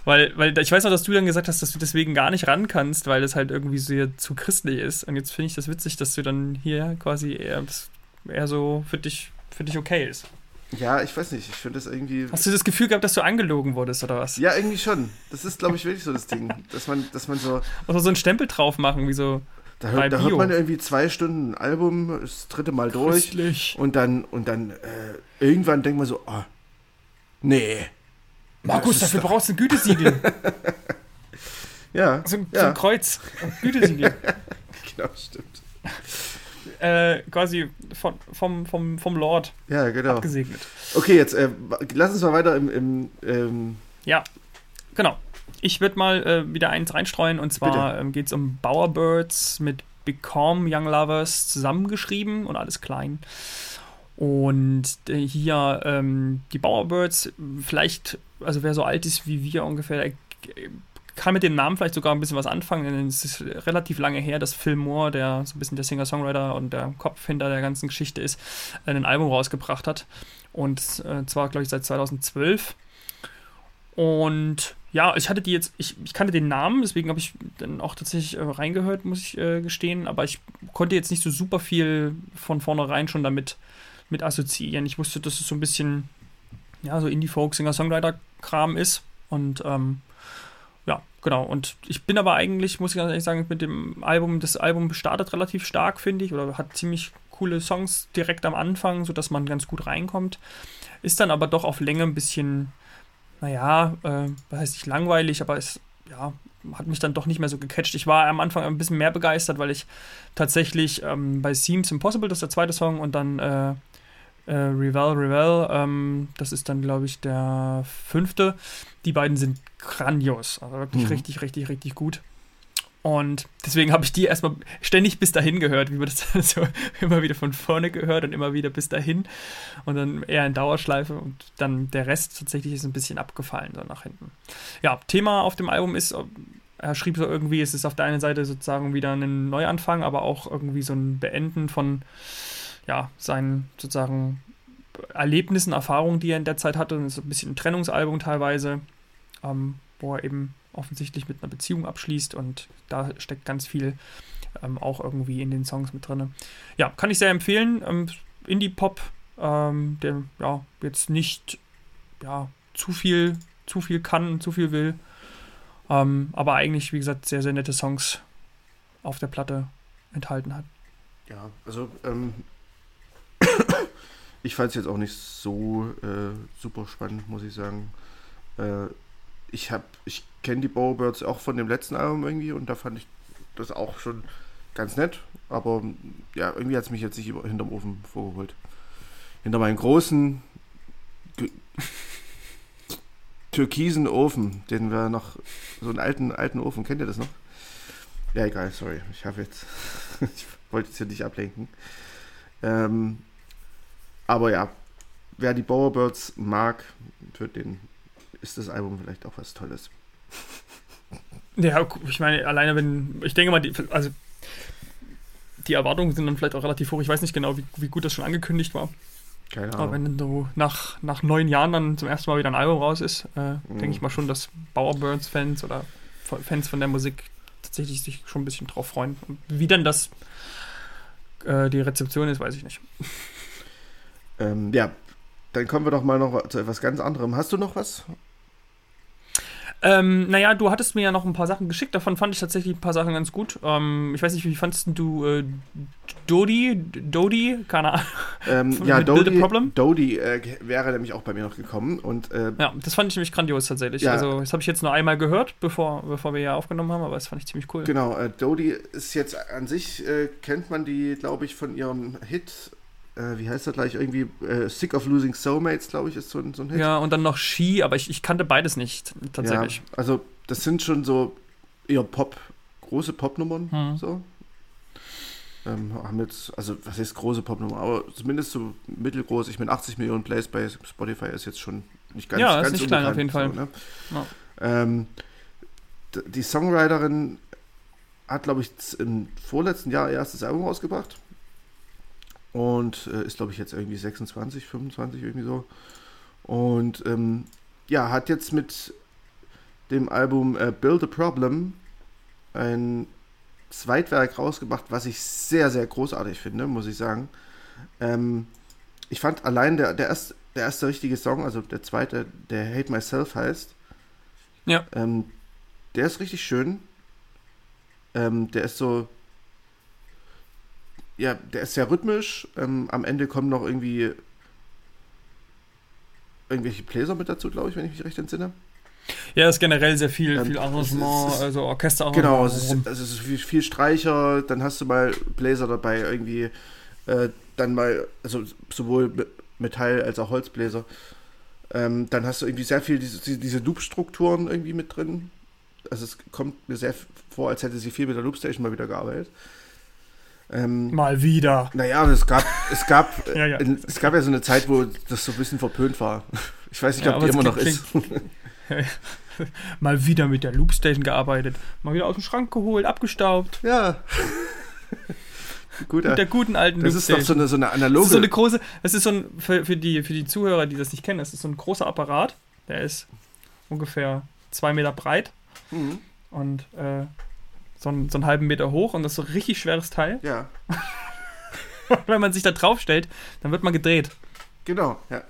Weil, weil ich weiß auch, dass du dann gesagt hast, dass du deswegen gar nicht ran kannst, weil das halt irgendwie so zu christlich ist. Und jetzt finde ich das witzig, dass du dann hier quasi eher, eher so für dich, für dich okay ist. Ja, ich weiß nicht, ich finde das irgendwie. Hast du das Gefühl gehabt, dass du angelogen wurdest oder was? Ja, irgendwie schon. Das ist, glaube ich, wirklich so das Ding. Dass man, dass man so. Oder so einen Stempel drauf machen, wie so Da hört, da hört man irgendwie zwei Stunden ein Album, das dritte Mal durch. christlich. Und dann, und dann äh, irgendwann denkt man so, oh, nee. Markus, dafür brauchst du ein Gütesiegel. Ja, So, ein- so ja ein Kreuz. Ein Gütesiegel. genau, stimmt. Äh, quasi von, vom, vom, vom Lord Ja, genau. gesegnet. Okay, jetzt äh, lass uns mal weiter im, im ähm, Ja, genau. Ich würde mal äh, wieder eins reinstreuen und zwar ähm, geht es um Bowerbirds mit Become Young Lovers zusammengeschrieben und alles klein. Und äh, hier ähm, die Bowerbirds, vielleicht, also wer so alt ist wie wir ungefähr, äh, kann mit dem Namen vielleicht sogar ein bisschen was anfangen, denn es ist relativ lange her, dass Phil Moore, der so ein bisschen der Singer-Songwriter und der Kopf hinter der ganzen Geschichte ist, ein Album rausgebracht hat. Und äh, zwar, glaube ich, seit 2012. Und ja, ich hatte die jetzt, ich, ich kannte den Namen, deswegen habe ich dann auch tatsächlich äh, reingehört, muss ich äh, gestehen, aber ich konnte jetzt nicht so super viel von vornherein schon damit mit assoziieren. Ich wusste, dass es so ein bisschen, ja, so Indie-Folk, Singer-Songwriter-Kram ist und ähm, ja, genau. Und ich bin aber eigentlich, muss ich ganz ehrlich sagen, mit dem Album, das Album startet relativ stark, finde ich, oder hat ziemlich coole Songs direkt am Anfang, sodass man ganz gut reinkommt. Ist dann aber doch auf Länge ein bisschen, naja, äh, was heißt nicht langweilig, aber es, ja, hat mich dann doch nicht mehr so gecatcht. Ich war am Anfang ein bisschen mehr begeistert, weil ich tatsächlich ähm, bei Seems Impossible, das ist der zweite Song, und dann äh, äh, Revel, Revel, ähm, das ist dann, glaube ich, der fünfte. Die beiden sind grandios. Also wirklich Mhm. richtig, richtig, richtig gut. Und deswegen habe ich die erstmal ständig bis dahin gehört, wie man das so immer wieder von vorne gehört und immer wieder bis dahin. Und dann eher in Dauerschleife und dann der Rest tatsächlich ist ein bisschen abgefallen so nach hinten. Ja, Thema auf dem Album ist, er schrieb so irgendwie, es ist auf der einen Seite sozusagen wieder ein Neuanfang, aber auch irgendwie so ein Beenden von ja, seinen sozusagen Erlebnissen, Erfahrungen, die er in der Zeit hatte. Und ist ein bisschen ein Trennungsalbum teilweise, ähm, wo er eben offensichtlich mit einer Beziehung abschließt und da steckt ganz viel ähm, auch irgendwie in den Songs mit drin. Ja, kann ich sehr empfehlen. Ähm, Indie-Pop, ähm, der ja jetzt nicht ja, zu viel, zu viel kann, zu viel will. Ähm, aber eigentlich, wie gesagt, sehr, sehr nette Songs auf der Platte enthalten hat. Ja, also ähm, ich fand es jetzt auch nicht so äh, super spannend, muss ich sagen. Äh, ich habe, ich kenne die Bowerbirds auch von dem letzten Album irgendwie und da fand ich das auch schon ganz nett, aber ja, irgendwie hat es mich jetzt nicht über, hinterm Ofen vorgeholt. Hinter meinem großen türkisen Ofen, den wir noch, so einen alten, alten Ofen, kennt ihr das noch? Ja, egal, sorry, ich habe jetzt, ich wollte jetzt hier nicht ablenken. Ähm, aber ja, wer die Bowerbirds mag, für den ist das Album vielleicht auch was Tolles. Ja, ich meine, alleine wenn, ich denke mal, die, also die Erwartungen sind dann vielleicht auch relativ hoch. Ich weiß nicht genau, wie, wie gut das schon angekündigt war. Keine Aber Ahnung. wenn dann so nach, nach neun Jahren dann zum ersten Mal wieder ein Album raus ist, äh, Mhm. denke ich mal schon, dass Bowerbirds-Fans oder Fans von der Musik tatsächlich sich schon ein bisschen drauf freuen. Und wie dann das äh, die Rezeption ist, weiß ich nicht. Ähm, ja, dann kommen wir doch mal noch zu etwas ganz anderem. Hast du noch was? Ähm, naja, du hattest mir ja noch ein paar Sachen geschickt, davon fand ich tatsächlich ein paar Sachen ganz gut. Ähm, ich weiß nicht, wie fandest du äh, Dodi? Dodi? Keine Ahnung. Ähm, ja, Problem? Dodie äh, wäre nämlich auch bei mir noch gekommen und äh, Ja, das fand ich nämlich grandios tatsächlich. Ja. Also, das habe ich jetzt nur einmal gehört, bevor, bevor wir ja aufgenommen haben, aber das fand ich ziemlich cool. genau, äh, Dodie ist jetzt an sich, äh, kennt man die, glaube ich, von ihrem Hit, äh, wie heißt das gleich, irgendwie äh, Sick of Losing Soulmates, glaube ich, ist so, ein- so ein Hit. Ja, und dann noch Ski, aber ich, ich kannte beides nicht, tatsächlich. Ja, also das sind schon so eher Pop, große Popnummern, Hm. so. Ähm, haben jetzt, also was heißt große Popnummern, aber zumindest so mittelgroß. Ich meine, 80 Millionen Plays bei Spotify ist jetzt schon nicht ganz, Ja, ist ganz nicht klein auf jeden So, ne? Ja. ähm, die Songwriterin hat, glaube ich, im vorletzten Jahr ihr erstes Album rausgebracht. Und äh, ist, glaube ich, jetzt irgendwie 26, 25, irgendwie so. Und ähm, ja, hat jetzt mit dem Album äh, Build a Problem ein Zweitwerk rausgebracht, was ich sehr, sehr großartig finde, muss ich sagen. Ähm, ich fand allein der, der, erste, der erste richtige Song, also der zweite, der Hate Myself heißt, Ja. ähm, der ist richtig schön. Ähm, der ist so, ja, der ist sehr rhythmisch. Ähm, am Ende kommen noch irgendwie irgendwelche Bläser mit dazu, glaube ich, wenn ich mich recht entsinne. Ja, ist generell sehr viel, Ähm, viel es Arrangement, ist- also Orchesterarrangement. Genau, es ist, also es ist viel, viel Streicher, dann hast du mal Bläser dabei, irgendwie, äh, dann mal, also sowohl Me- Metall- als auch Holzbläser. Ähm, dann hast du irgendwie sehr viel diese, diese- diese Loop-Strukturen irgendwie mit drin. Also es kommt mir sehr vor, als hätte sie viel mit der Loopstation mal wieder gearbeitet. Ähm, Mal wieder. naja, es gab, es gab, Ja, ja. es gab ja so eine Zeit, wo das so ein bisschen verpönt war. Ich weiß nicht, Ja, ob die immer noch ist. Mal wieder mit der Loopstation gearbeitet. Mal wieder aus dem Schrank geholt, abgestaubt. Ja. Gut, Mit der guten alten das ist doch so eine, so eine Das analoge. ist so eine große, das ist so ein, für, für, die, für die Zuhörer, die das nicht kennen, das ist so ein großer Apparat, der ist ungefähr zwei Meter breit Mhm. und äh, so, einen, so einen halben Meter hoch und das ist so ein richtig schweres Teil. Ja, Wenn man sich da draufstellt, dann wird man gedreht. genau. Ja.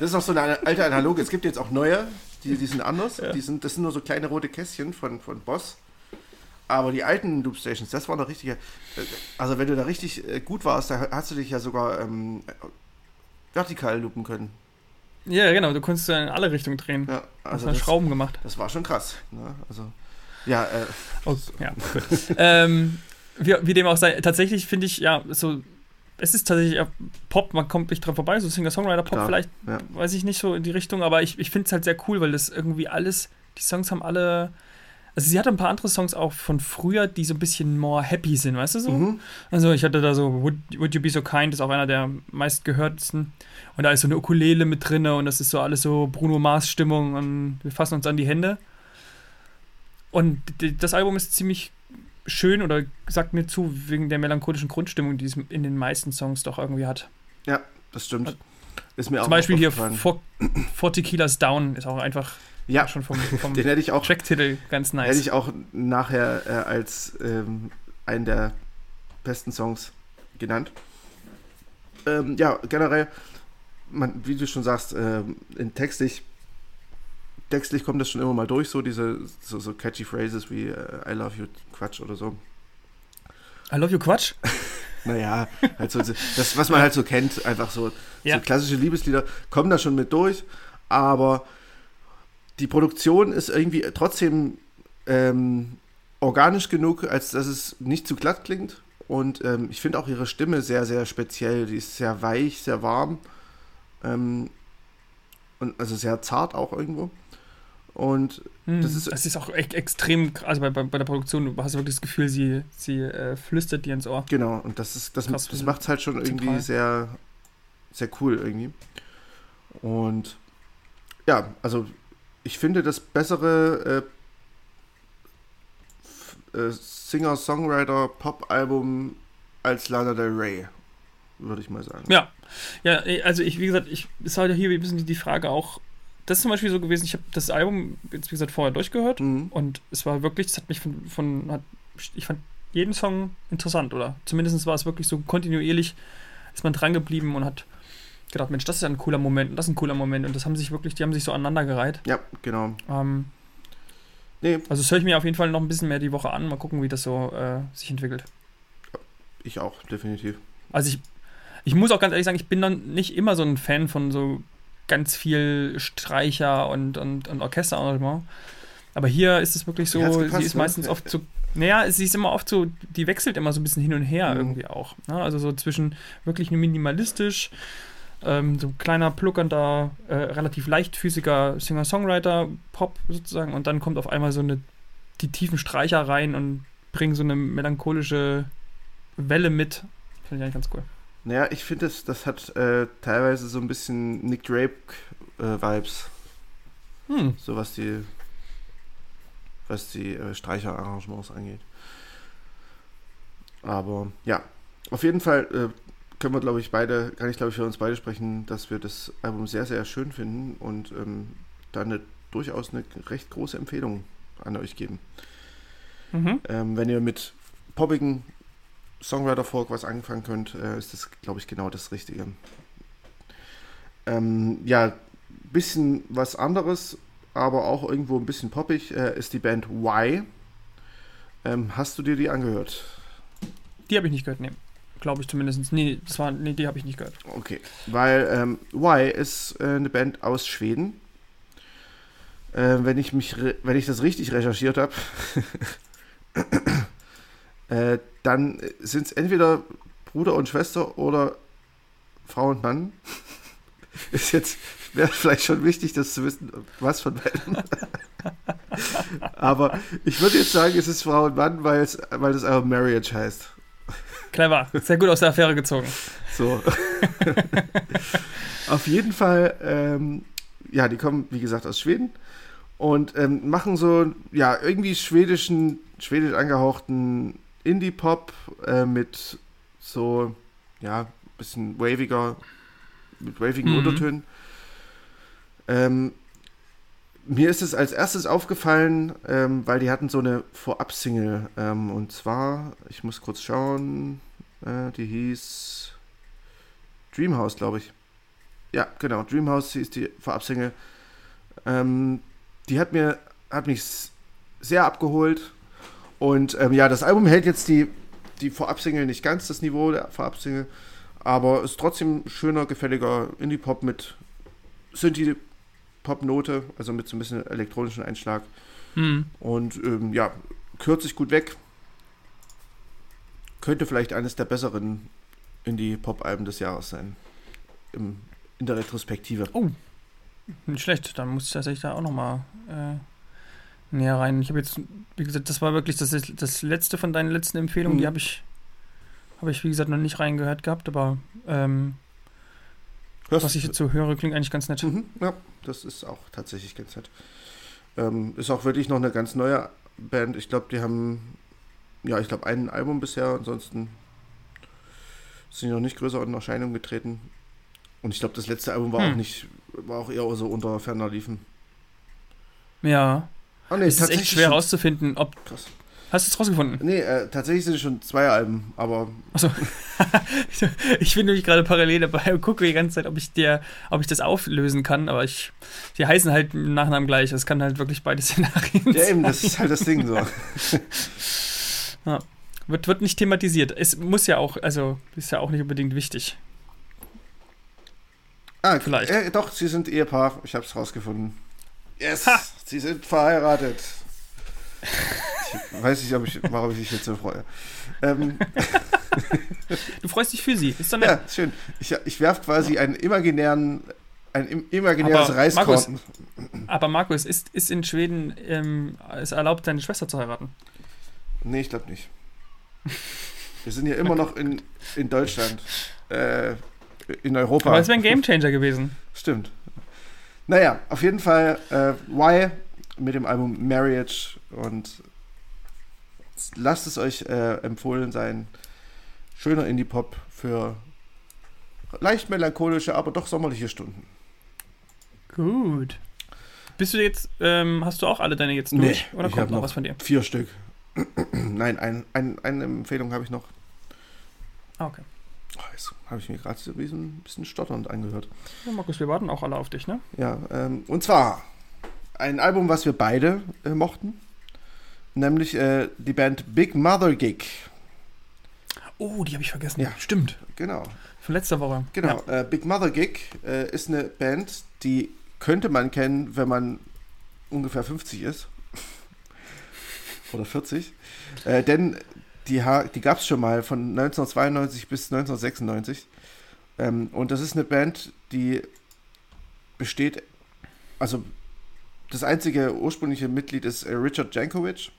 Das ist auch so eine alte Analoge. Es gibt jetzt auch neue, die, die sind anders. Ja. Die sind, das sind nur so kleine rote Kästchen von, von Boss. Aber die alten Loopstations, das war noch richtige. äh, Also, wenn du da richtig äh, gut warst, da hast du dich ja sogar ähm, vertikal loopen können. Ja, genau, du konntest ja in alle Richtungen drehen. Ja, Also also das, Schrauben gemacht. das war schon krass. Ne? Also, ja, äh, Oh, ja, ähm, wie, wie dem auch sei, tatsächlich finde ich, ja, so, es ist tatsächlich Pop, man kommt nicht dran vorbei, so Singer-Songwriter-Pop vielleicht, ja. weiß ich nicht so in die Richtung, aber ich, ich finde es halt sehr cool, weil das irgendwie alles, die Songs haben alle, also sie hatte ein paar andere Songs auch von früher, die so ein bisschen more happy sind, weißt du so? mhm. Also ich hatte da so Would, Would You Be So Kind, ist auch einer der meistgehörtesten. Und da ist so eine Ukulele mit drinne und das ist so alles so Bruno Mars Stimmung und wir fassen uns an die Hände. Und das Album ist ziemlich schön oder sagt mir zu wegen der melancholischen Grundstimmung, die es in den meisten Songs doch irgendwie hat. ja, das stimmt. Ist mir auch Zum Beispiel hier. For, For Tequilas Down ist auch einfach Ja, schon vom, vom den hätte ich auch Tracktitel ganz Hätte nice. ich auch nachher äh, als ähm, einen der besten Songs genannt. Ähm, ja, generell, man, wie du schon sagst, ähm, in textlich, textlich kommt das schon immer mal durch, so diese so, so catchy Phrases wie äh, I love you, Quatsch oder so. I love you Quatsch. Naja, halt so, das, was man halt so kennt, einfach so, Ja. so klassische Liebeslieder kommen da schon mit durch, aber die Produktion ist irgendwie trotzdem ähm, organisch genug, als dass es nicht zu glatt klingt. Und ähm, ich finde auch ihre Stimme sehr, sehr speziell. Die ist sehr weich, sehr warm. Ähm, und also sehr zart auch irgendwo. Und Hm, Das ist- das ist auch echt extrem, also bei, bei, bei der Produktion hast du wirklich das Gefühl, sie, sie äh, flüstert dir ins Ohr. genau, und das ist, das, Krass, das macht es halt schon irgendwie sehr, sehr cool irgendwie. Und ja, also ich finde das bessere äh, äh, Singer-Songwriter-Pop-Album als Lana Del Rey, würde ich mal sagen. Ja, ja, also ich, wie gesagt, ich ist halt hier ein bisschen die Frage auch, das ist zum Beispiel so gewesen, ich habe das Album jetzt, wie gesagt, vorher durchgehört Mhm. und es war wirklich, es hat mich von, von hat, ich fand jeden Song interessant, oder zumindest war es wirklich so kontinuierlich, ist man dran geblieben und hat gedacht, Mensch, das ist ein cooler Moment und das ist ein cooler Moment und das haben sich wirklich, die haben sich so aneinandergereiht. Ja, genau. Ähm, Nee, also das höre ich mir auf jeden Fall noch ein bisschen mehr die Woche an, mal gucken, wie das so äh, sich entwickelt. ich auch, definitiv. Also ich, ich muss auch ganz ehrlich sagen, ich bin dann nicht immer so ein Fan von so ganz viel Streicher und, und, und Orchesterarrangement. Aber hier ist es wirklich so, gepasst, sie ist ne? meistens oft so, naja, sie ist immer oft so, die wechselt immer so ein bisschen hin und her Mhm. irgendwie auch. Ne? Also so zwischen wirklich minimalistisch, ähm, so kleiner, pluckernder, äh, relativ leichtfüßiger Singer-Songwriter, Pop sozusagen und dann kommt auf einmal so eine, die tiefen Streicher rein und bringen so eine melancholische Welle mit. Finde ich eigentlich ganz cool. Naja, ich finde, das, das hat äh, teilweise so ein bisschen Nick Drake-Vibes. Hm. so was die was die äh, Streicherarrangements angeht. Aber ja, auf jeden Fall äh, können wir, glaube ich, beide, kann ich, glaube ich, für uns beide sprechen, dass wir das Album sehr, sehr schön finden und ähm, da eine durchaus eine recht große Empfehlung an euch geben. Mhm. Ähm, wenn ihr mit poppigen Songwriter-Folk was anfangen könnt, äh, ist das, glaube ich, genau das Richtige. Ähm, ja, bisschen was anderes, aber auch irgendwo ein bisschen poppig, äh, ist die Band Y. Ähm, hast du dir die angehört? Die habe ich nicht gehört, nee. Glaube ich zumindest. Nee, das war, nee die habe ich nicht gehört. Okay, weil ähm, Y ist äh, eine Band aus Schweden. Äh, wenn, ich mich wenn ich das richtig recherchiert habe, äh, dann sind es entweder Bruder und Schwester oder Frau und Mann. ist jetzt wäre vielleicht schon wichtig, das zu wissen, was von beiden. Aber ich würde jetzt sagen, es ist Frau und Mann, weil es, weil das einfach Marriage heißt. Clever, sehr gut aus der Affäre gezogen. So. Auf jeden Fall, ähm, ja, die kommen, wie gesagt, aus Schweden und ähm, machen so, ja, irgendwie schwedischen, schwedisch angehauchten Indie-Pop äh, mit so, ja, bisschen waviger, mit wavigen mhm. Untertönen. Ähm, mir ist es als erstes aufgefallen, ähm, weil die hatten so eine Vorab-Single. Ähm, und zwar, ich muss kurz schauen, äh, die hieß Dreamhouse, glaube ich. Ja, genau, Dreamhouse hieß die Vorab-Single. Ähm, die hat, mir, hat mich sehr abgeholt. Und ähm, ja, das Album hält jetzt die, die Vorab-Single nicht ganz das Niveau der Vorab-Single, aber ist trotzdem schöner, gefälliger Indie-Pop mit Synthie Pop-Note, also mit so ein bisschen elektronischen Einschlag. Mhm. Und ähm, ja, kürzt sich gut weg. Könnte vielleicht eines der besseren Indie-Pop-Alben des Jahres sein. Im, in der Retrospektive. Oh, nicht schlecht. Dann muss ich tatsächlich da auch nochmal äh, näher rein. Ich habe jetzt, wie gesagt, das war wirklich das, das letzte von deinen letzten Empfehlungen. Mhm. Die habe ich, habe ich, wie gesagt, noch nicht reingehört gehabt, aber ähm, Hörst Was ich jetzt so höre, klingt eigentlich ganz nett. Mhm, ja, das ist auch tatsächlich ganz nett. Ähm, ist auch wirklich noch eine ganz neue Band. Ich glaube, die haben, ja, ich glaube, ein Album bisher. Ansonsten sind die noch nicht größer in Erscheinung getreten. Und ich glaube, das letzte Album war hm. auch nicht, war auch eher so unter ferner Liefen. Ja. Oh, nee, es ist echt schwer herauszufinden, ob, Krass. Hast du es rausgefunden? Nee, äh, tatsächlich sind es schon zwei Alben, aber. Achso. ich bin nämlich gerade parallel dabei und gucke die ganze Zeit, ob ich dir, ob ich das auflösen kann, aber ich. Die heißen halt im Nachnamen gleich. Es kann halt wirklich beide Szenarien Ja, eben, das ist halt das Ding so. ja. Wird, wird nicht thematisiert. Es muss ja auch, also ist ja auch nicht unbedingt wichtig. Ah, vielleicht. Äh, doch, sie sind Ehepaar. Ich habe es rausgefunden. Yes, ha. sie sind verheiratet. Ich weiß nicht, ob ich, warum ich mich jetzt so freue. Ähm, du freust dich für sie, ist doch nett. Ja, schön. Ich, ich werfe quasi einen imaginären, ein imaginäres aber, Reiskorn. Markus, aber Markus, ist, ist in Schweden ähm, es erlaubt, deine Schwester zu heiraten? Nee, ich glaube nicht. Wir sind ja immer noch in, in Deutschland. Äh, in Europa. Aber es wäre ein Gamechanger gewesen. Stimmt. Naja, auf jeden Fall äh, Y mit dem Album Marriage und lasst es euch äh, empfohlen sein. Schöner Indie-Pop für leicht melancholische, aber doch sommerliche Stunden. Gut. Bist du jetzt, ähm, hast du auch alle deine jetzt durch? Nee, oder kommt noch was von dir? Vier Stück. Nein, ein, ein, eine Empfehlung habe ich noch. Ah, okay. Jetzt habe ich mir gerade so ein bisschen stotternd angehört. Ja, Markus, wir warten auch alle auf dich, ne? Ja, ähm, und zwar ein Album, was wir beide äh, mochten nämlich äh, die Band Big Mother Gig. Oh, die habe ich vergessen. Ja, stimmt. Genau. Von letzter Woche. Genau. Ja. Äh, Big Mother Gig äh, ist eine Band, die könnte man kennen, wenn man ungefähr 50 ist. Oder 40. Äh, denn die, die gab es schon mal von 1992 bis 1996. Ähm, und das ist eine Band, die besteht, also das einzige ursprüngliche Mitglied ist äh, Richard Jankovic.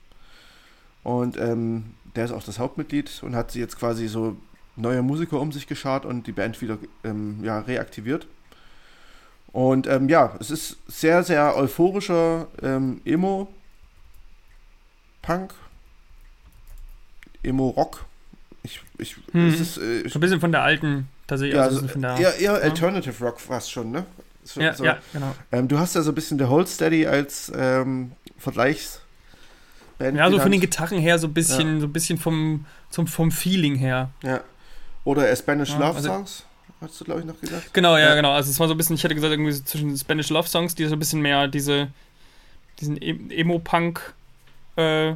Und ähm, der ist auch das Hauptmitglied und hat sie jetzt quasi so neue Musiker um sich geschart und die Band wieder ähm, ja, reaktiviert. Und ähm, ja, es ist sehr, sehr euphorischer ähm, Emo, Emo-Punk, Emo-Rock. Ich, ich, Hm. ist, äh, ich, So ein bisschen von der alten, tatsächlich. ja, also von der, eher, eher Alternative Rock fast schon, ne? So, ja, so. ja, genau. Ähm, du hast ja so ein bisschen The Hold Steady als ähm, Vergleichsband. Ja, so von den. Gitarren her, so ein bisschen, so ein bisschen vom, zum, vom Feeling her. Ja. Oder Spanish Ja, Love also- Songs, hast du, glaube ich, noch gesagt. Genau, ja, Ja. genau. Also es war so ein bisschen, ich hätte gesagt, irgendwie so zwischen Spanish Love Songs, die so ein bisschen mehr diese, diesen E- Emo-Punk äh,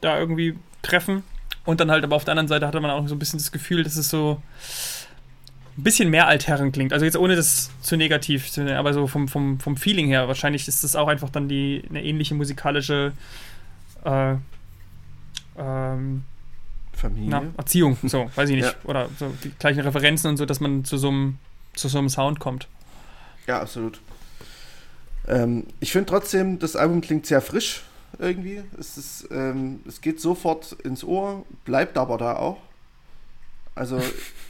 da irgendwie treffen. Und dann halt, aber auf der anderen Seite hatte man auch so ein bisschen das Gefühl, dass es so ein bisschen mehr Altherren klingt. Also jetzt ohne das zu negativ zu nennen, aber so vom, vom, vom Feeling her. Wahrscheinlich ist das auch einfach dann die eine ähnliche musikalische äh, ähm, Familie. na, Erziehung, so, weiß ich nicht. Ja. Oder so die gleichen Referenzen und so, dass man zu so einem, zu so einem Sound kommt. Ja, absolut. Ähm, ich finde trotzdem, das Album klingt sehr frisch irgendwie. Es, ist, ähm, es geht sofort ins Ohr, bleibt aber da auch. Also,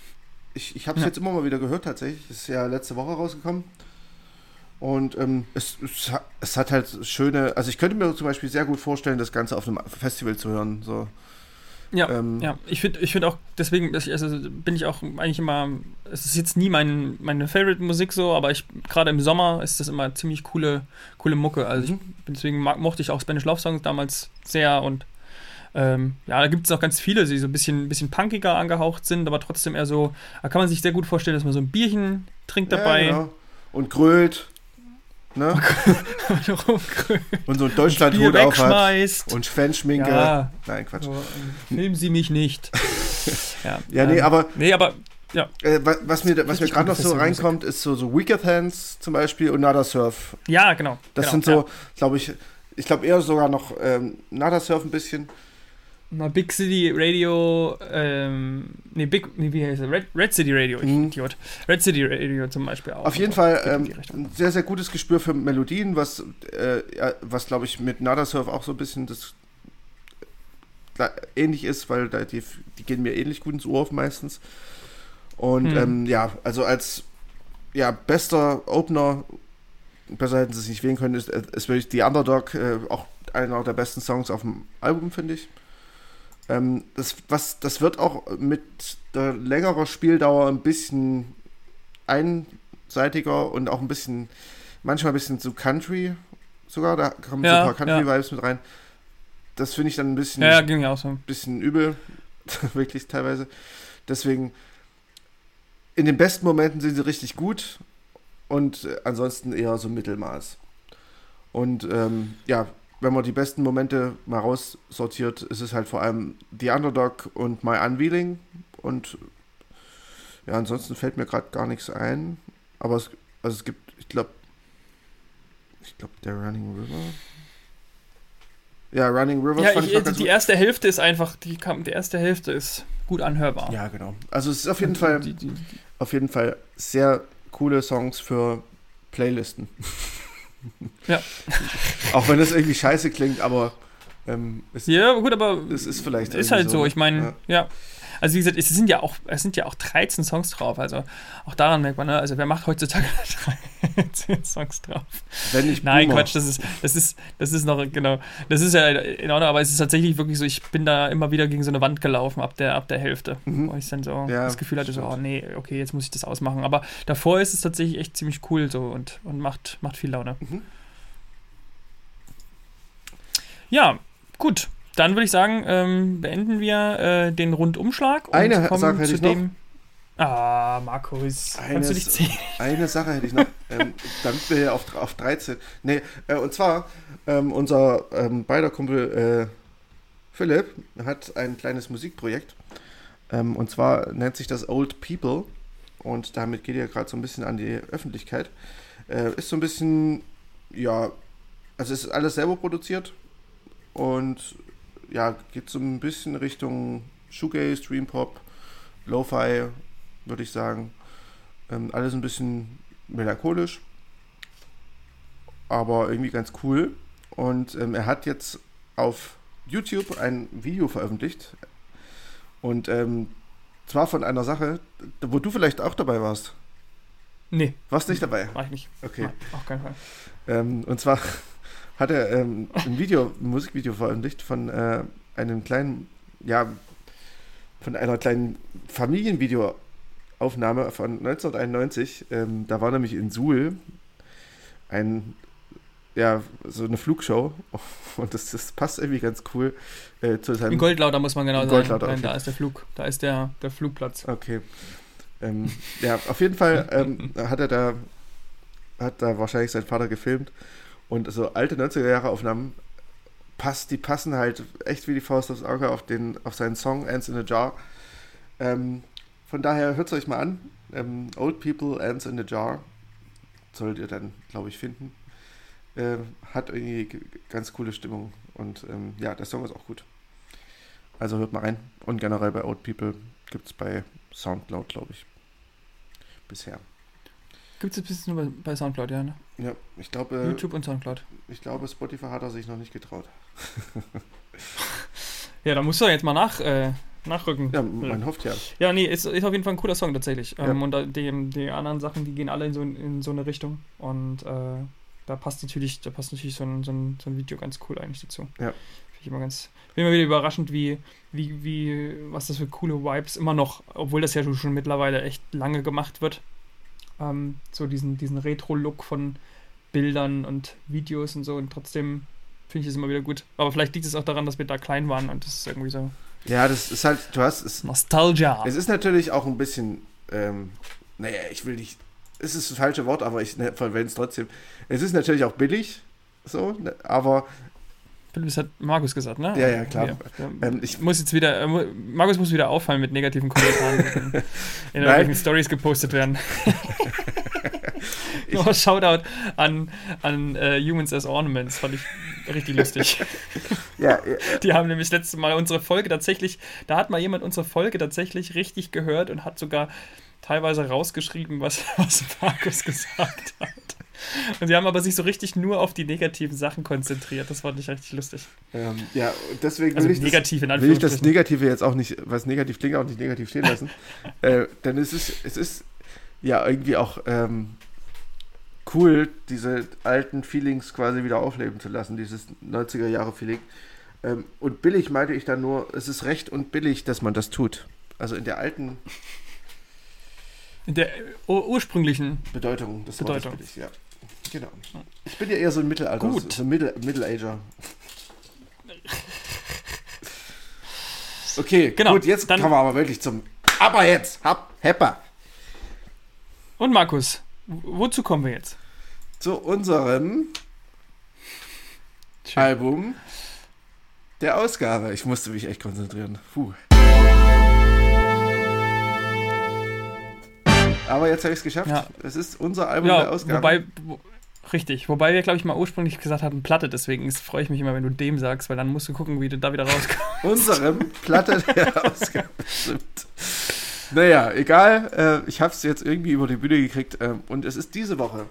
ich, ich habe es Ja. jetzt immer mal wieder gehört tatsächlich. Ist ja letzte Woche rausgekommen. Und ähm, es, es, hat- es hat halt schöne, also ich könnte mir zum Beispiel sehr gut vorstellen, das Ganze auf einem Festival zu hören. So. Ja, Ähm, ja. Ich finde ich find auch, deswegen ich- also bin ich auch eigentlich immer, es ist jetzt nie mein, meine Favorite-Musik so, aber ich gerade im Sommer ist das immer ziemlich coole, coole Mucke. Also ich, Mhm. deswegen mag, mochte ich auch Spanish Love Songs damals sehr und ähm, ja, da gibt es noch ganz viele, die so ein bisschen, bisschen punkiger angehaucht sind, aber trotzdem eher so, da kann man sich sehr gut vorstellen, dass man so ein Bierchen trinkt dabei. Ja, genau. Und grölt. Ne? Und so ein Deutschlandhut auf hat. Und Fanschminke. Ja. Nein, Quatsch. So, filmen Sie mich nicht. ja, Ja, nee, ähm, aber Nee, aber Äh, wa- was mir, was mir gerade noch so reinkommt, ist so, so Wicked Hands zum Beispiel und Nada Surf. ja, genau. Das genau, sind so, glaube ich, ich glaube eher sogar noch ähm, Nada Surf ein bisschen. Mal Big City Radio, ähm, nee, Big, nee, wie heißt es? Red, Red City Radio, ich Mhm. Idiot. Red City Radio zum Beispiel auch. Auf jeden Fall ähm, ein sehr, sehr gutes Gespür für Melodien, was, äh, was glaube ich, mit Nada Surf auch so ein bisschen das äh, ähnlich ist, weil da die, die gehen mir ähnlich gut ins Ohr meistens. Und Hm. ähm, ja, also als ja, bester Opener, besser hätten sie es nicht wählen können, ist, ist wirklich The Underdog, äh, auch einer der besten Songs auf dem Album, finde ich. Ähm, das, was, das wird auch mit der längerer Spieldauer ein bisschen einseitiger und auch ein bisschen, manchmal ein bisschen zu Country sogar, da kommen so Ja, ein paar Country-Vibes mit rein. Das finde ich dann ein bisschen, Ja, ja, ging ja auch so. bisschen übel, wirklich teilweise. Deswegen, in den besten Momenten sind sie richtig gut und äh, ansonsten eher so Mittelmaß. Und ähm, ja, wenn man die besten Momente mal raussortiert, ist es halt vor allem The Underdog und My Unveiling. Und ja, ansonsten fällt mir gerade gar nichts ein. Aber es, also es gibt, ich glaube, ich glaube, der Running River. Ja, Running River Ja, ich, ich die gut. erste Hälfte ist einfach, die, die erste Hälfte ist gut anhörbar. Ja, genau. Also es ist auf jeden Und Fall, Die, die, die, auf jeden Fall sehr coole Songs für Playlisten. Ja. Auch wenn das irgendwie scheiße klingt, aber ähm, es, ja, gut, aber es ist vielleicht ist halt so. Ich meine, Ja. ja. Also wie gesagt, es sind ja auch, es sind ja auch 13 Songs drauf. Also auch daran merkt man, ne? also wer macht heutzutage 13 Songs drauf? Wenn nicht Nein, Boomer. Quatsch, das ist, das ist, das ist noch, genau, das ist ja in Ordnung, aber es ist tatsächlich wirklich so, ich bin da immer wieder gegen so eine Wand gelaufen ab der, ab der Hälfte, Mhm. wo ich dann so Ja, das Gefühl hatte, so, stimmt. oh nee, okay, jetzt muss ich das ausmachen. Aber davor ist es tatsächlich echt ziemlich cool so und, und macht, macht viel Laune. Mhm. Ja, gut. Dann würde ich sagen, ähm, beenden wir äh, den Rundumschlag und Eine kommen Sache hätte zu ich noch. dem. Ah, Markus, kannst du dich zählen? Eine Sache hätte ich noch, ähm, damit wir hier auf, auf 13. Nee, äh, und zwar, ähm, unser ähm, beider Kumpel äh, Philipp hat ein kleines Musikprojekt. Ähm, und zwar nennt sich das Old People. Und damit geht er gerade so ein bisschen an die Öffentlichkeit. Äh, ist so ein bisschen, ja, also es ist alles selber produziert. Und ja, geht so ein bisschen Richtung Shoegaze, Dream Pop, Lo-Fi, würde ich sagen. Ähm, alles ein bisschen melancholisch, aber irgendwie ganz cool. Und ähm, er hat jetzt auf YouTube ein Video veröffentlicht. Und ähm, zwar von einer Sache, wo du vielleicht auch dabei warst. Nee, Warst nicht dabei? war ich nicht. Okay. Nein, auf keinen Fall. Ähm, und zwar hat er ähm, ein Video, ein Musikvideo veröffentlicht von äh, einem kleinen, ja, von einer kleinen Familienvideoaufnahme von 1991. Ähm, da war nämlich in Suhl ein, ja, so eine Flugshow und das, das passt irgendwie ganz cool äh, zu seinem. In Goldlauter muss man genau sagen. Okay. Da ist der Flug, da ist der, der Flugplatz. Okay. Ähm, ja, auf jeden Fall ähm, hat er da, hat da wahrscheinlich sein Vater gefilmt und so alte 90er Jahre Aufnahmen passt, die passen halt echt wie die Faust aufs Auge auf den, auf seinen Song Ants in a Jar. Ähm, von daher hört es euch mal an. Ähm, Old People Ants in a Jar solltet ihr dann, glaube ich, finden. Äh, hat irgendwie ganz coole Stimmung und ähm, ja, der Song ist auch gut. Also hört mal rein. Und generell bei Old People gibt es bei Soundcloud, glaube ich. Bisher. Gibt es bis nur bei, Soundcloud, ja. Ne? Ja, ich glaube, YouTube und Soundcloud. ich glaube, Spotify hat er sich noch nicht getraut. Ja, da musst du jetzt mal nach, äh, nachrücken. Ja, man hofft ja. Ja, nee, ist, ist auf jeden Fall ein cooler Song tatsächlich. Ja. Ähm, und da, die, die anderen Sachen, die gehen alle in so, in so eine Richtung. Und äh, da passt natürlich, da passt natürlich so ein, so, ein, so ein Video ganz cool eigentlich dazu. Ja. Finde ich immer ganz. Bin immer wieder überraschend, wie, wie, wie, was das für coole Vibes immer noch, obwohl das ja schon mittlerweile echt lange gemacht wird. Ähm, so diesen, diesen Retro-Look von Bildern und Videos und so. Und trotzdem finde ich es immer wieder gut. Aber vielleicht liegt es auch daran, dass wir da klein waren und das ist irgendwie so Ja, das ist halt, du hast, es, Nostalgia. es ist natürlich auch ein bisschen, ähm, naja, ich will nicht, es ist das falsche Wort, aber ich ne, verwende es trotzdem. Es ist natürlich auch billig, so, ne, aber Philipp, das hat Markus gesagt, ne? Ja, ja, klar. Ja, Ähm, ich ich- muss jetzt wieder, äh, Markus muss wieder auffallen mit negativen Kommentaren, in irgendwelchen Stories gepostet werden. Noch Shoutout an, an äh, Humans as Ornaments, fand ich richtig lustig. ja, ja, Die haben nämlich letztes Mal unsere Folge tatsächlich, da hat mal jemand unsere Folge tatsächlich richtig gehört und hat sogar teilweise rausgeschrieben, was, was Markus gesagt hat. Und sie haben aber sich so richtig nur auf die negativen Sachen konzentriert. Das fand ich richtig lustig. ähm, ja, deswegen Also will ich das, will ich das. Negative jetzt auch nicht, was negativ klingt, auch nicht negativ stehen lassen. äh, denn es ist, es ist ja irgendwie auch ähm, cool, diese alten Feelings quasi wieder aufleben zu lassen, dieses 90er Jahre Feeling. Ähm, und billig meinte ich dann nur, es ist recht und billig, dass man das tut. Also in der alten In der ur ursprünglichen. Bedeutung des Wortes Bedeutung. billig, ja. Genau. Ich bin ja eher so ein Mittelalter, Gut. so ein Middle, Middle-Ager. Okay, Genau, gut, jetzt dann- kommen wir aber wirklich zum Aber jetzt, hab, hepper. Und Markus, wo- wozu kommen wir jetzt? Zu unserem Schön. Album der Ausgabe. Ich musste mich echt konzentrieren. Puh. Aber jetzt habe ich es geschafft. Ja. Es ist unser Album der Ja, Ausgabe. wobei, wo, richtig, wobei wir, glaube ich, mal ursprünglich gesagt hatten, Platte, deswegen freue ich mich immer, wenn du dem sagst, weil dann musst du gucken, wie du da wieder rauskommst. unserem Platte der Ausgabe. Stimmt. Naja, egal. Äh, ich habe es jetzt irgendwie über die Bühne gekriegt. ähm, und es ist diese Woche.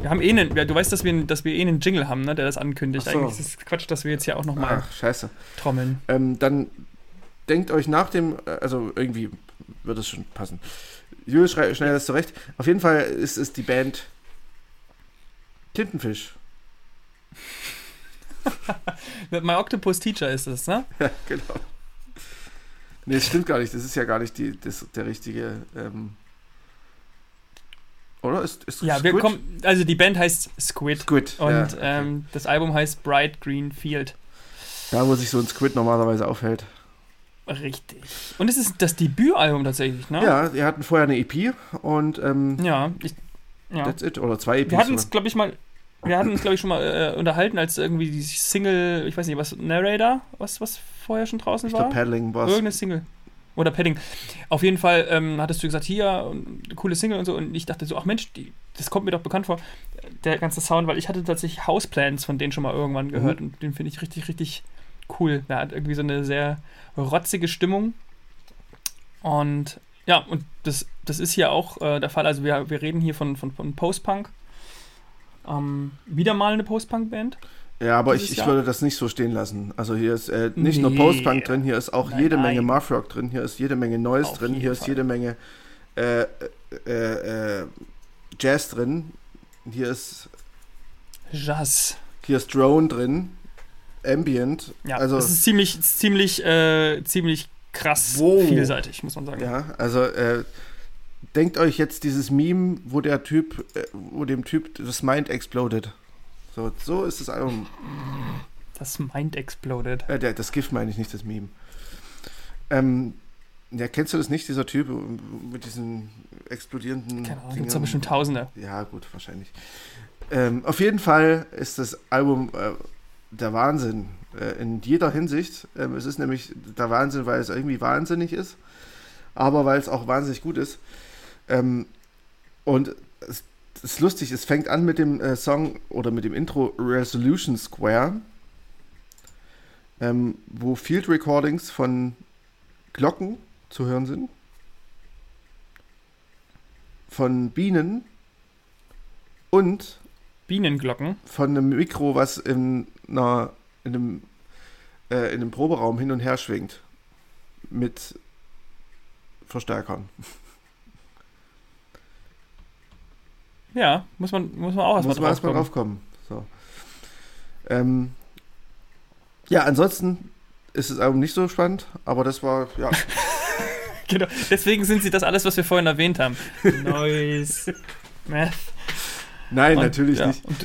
Wir haben eh einen, ja, du weißt, dass wir, dass wir eh einen Jingle haben, ne, der das ankündigt. So. Eigentlich ist es Quatsch, dass wir jetzt hier auch nochmal trommeln. Ähm, dann denkt euch nach dem, äh, also irgendwie wird es schon passen. Julius schneidet das zurecht. Auf jeden Fall ist es die Band Tintenfisch. My Octopus Teacher ist es, ne? Ja, genau. Nee, das stimmt gar nicht. Das ist ja gar nicht die, das, der richtige. Ähm, oder? Ist, ist Ja, wir Squid? kommen, also die Band heißt Squid. Squid. Und ja, okay. ähm, das Album heißt Bright Green Field. da, wo sich so ein Squid normalerweise aufhält. Richtig. Und es ist das Debütalbum tatsächlich, ne? Ja, wir hatten vorher eine EP und ähm, Ja, ich, ja. that's it. Oder zwei EPs. Wir hatten uns, glaube ich, mal, wir hatten uns, glaube ich, schon mal äh, unterhalten, als irgendwie die Single, ich weiß nicht, was, Narrator, was, was vorher schon draußen ich war? Paddling war Irgendeine Single. Oder Padding. Auf jeden Fall ähm, hattest du gesagt, hier, coole Single und so. Und ich dachte so, ach Mensch, die, das kommt mir doch bekannt vor, der ganze Sound, weil ich hatte tatsächlich Houseplans von denen schon mal irgendwann gehört. Und den finde ich richtig, richtig cool. Der hat irgendwie so eine sehr rotzige Stimmung. Und ja, und das, das ist hier auch äh, der Fall. Also wir, wir reden hier von, von, von Post-Punk. Ähm, wieder mal eine Post-Punk-Band. Ja, aber ich, ich Jahr? würde das nicht so stehen lassen. Also hier ist äh, nicht nur Nee. Post-Punk drin, hier ist auch Nein, jede Menge nein. Math-Rock drin, hier ist jede Menge Noise Auf drin, hier ist Fall. jede Menge äh, äh, äh, Jazz drin. Hier ist, Jazz. hier ist Drone drin. Ambient. Ja, also, das ist ziemlich, ziemlich, äh, ziemlich krass Wow. vielseitig, muss man sagen. ja, also äh, denkt euch jetzt dieses Meme, wo der Typ, äh, wo dem Typ das Mind exploded. So, so ist das Album. Das Mind exploded. Äh, der, das GIF meine ich nicht, das Meme. Ähm, ja, kennst du das nicht, dieser Typ mit diesen explodierenden Keine Ahnung, gibt es bestimmt Tausende. Ja, gut, wahrscheinlich. Ähm, auf jeden Fall ist das Album äh, der Wahnsinn äh, in jeder Hinsicht. Ähm, es ist nämlich der Wahnsinn, weil es irgendwie wahnsinnig ist, aber weil es auch wahnsinnig gut ist. Ähm, und es es ist lustig, es fängt an mit dem äh, Song oder mit dem Intro Resolution Square, ähm, wo Field Recordings von Glocken zu hören sind, von Bienen und Bienenglocken. von einem Mikro, was in, einer, in, einem, äh, in einem Proberaum hin und her schwingt. Mit Verstärkern. Ja, muss man, muss man auch erstmal Muss man erstmal drauf drauf kommen. So. Ähm, ja, ansonsten ist das Album nicht so spannend, aber das war, ja, Genau. Deswegen sind sie das alles, was wir vorhin erwähnt haben. Noise, Math. nein, Und, natürlich ja, nicht. Und,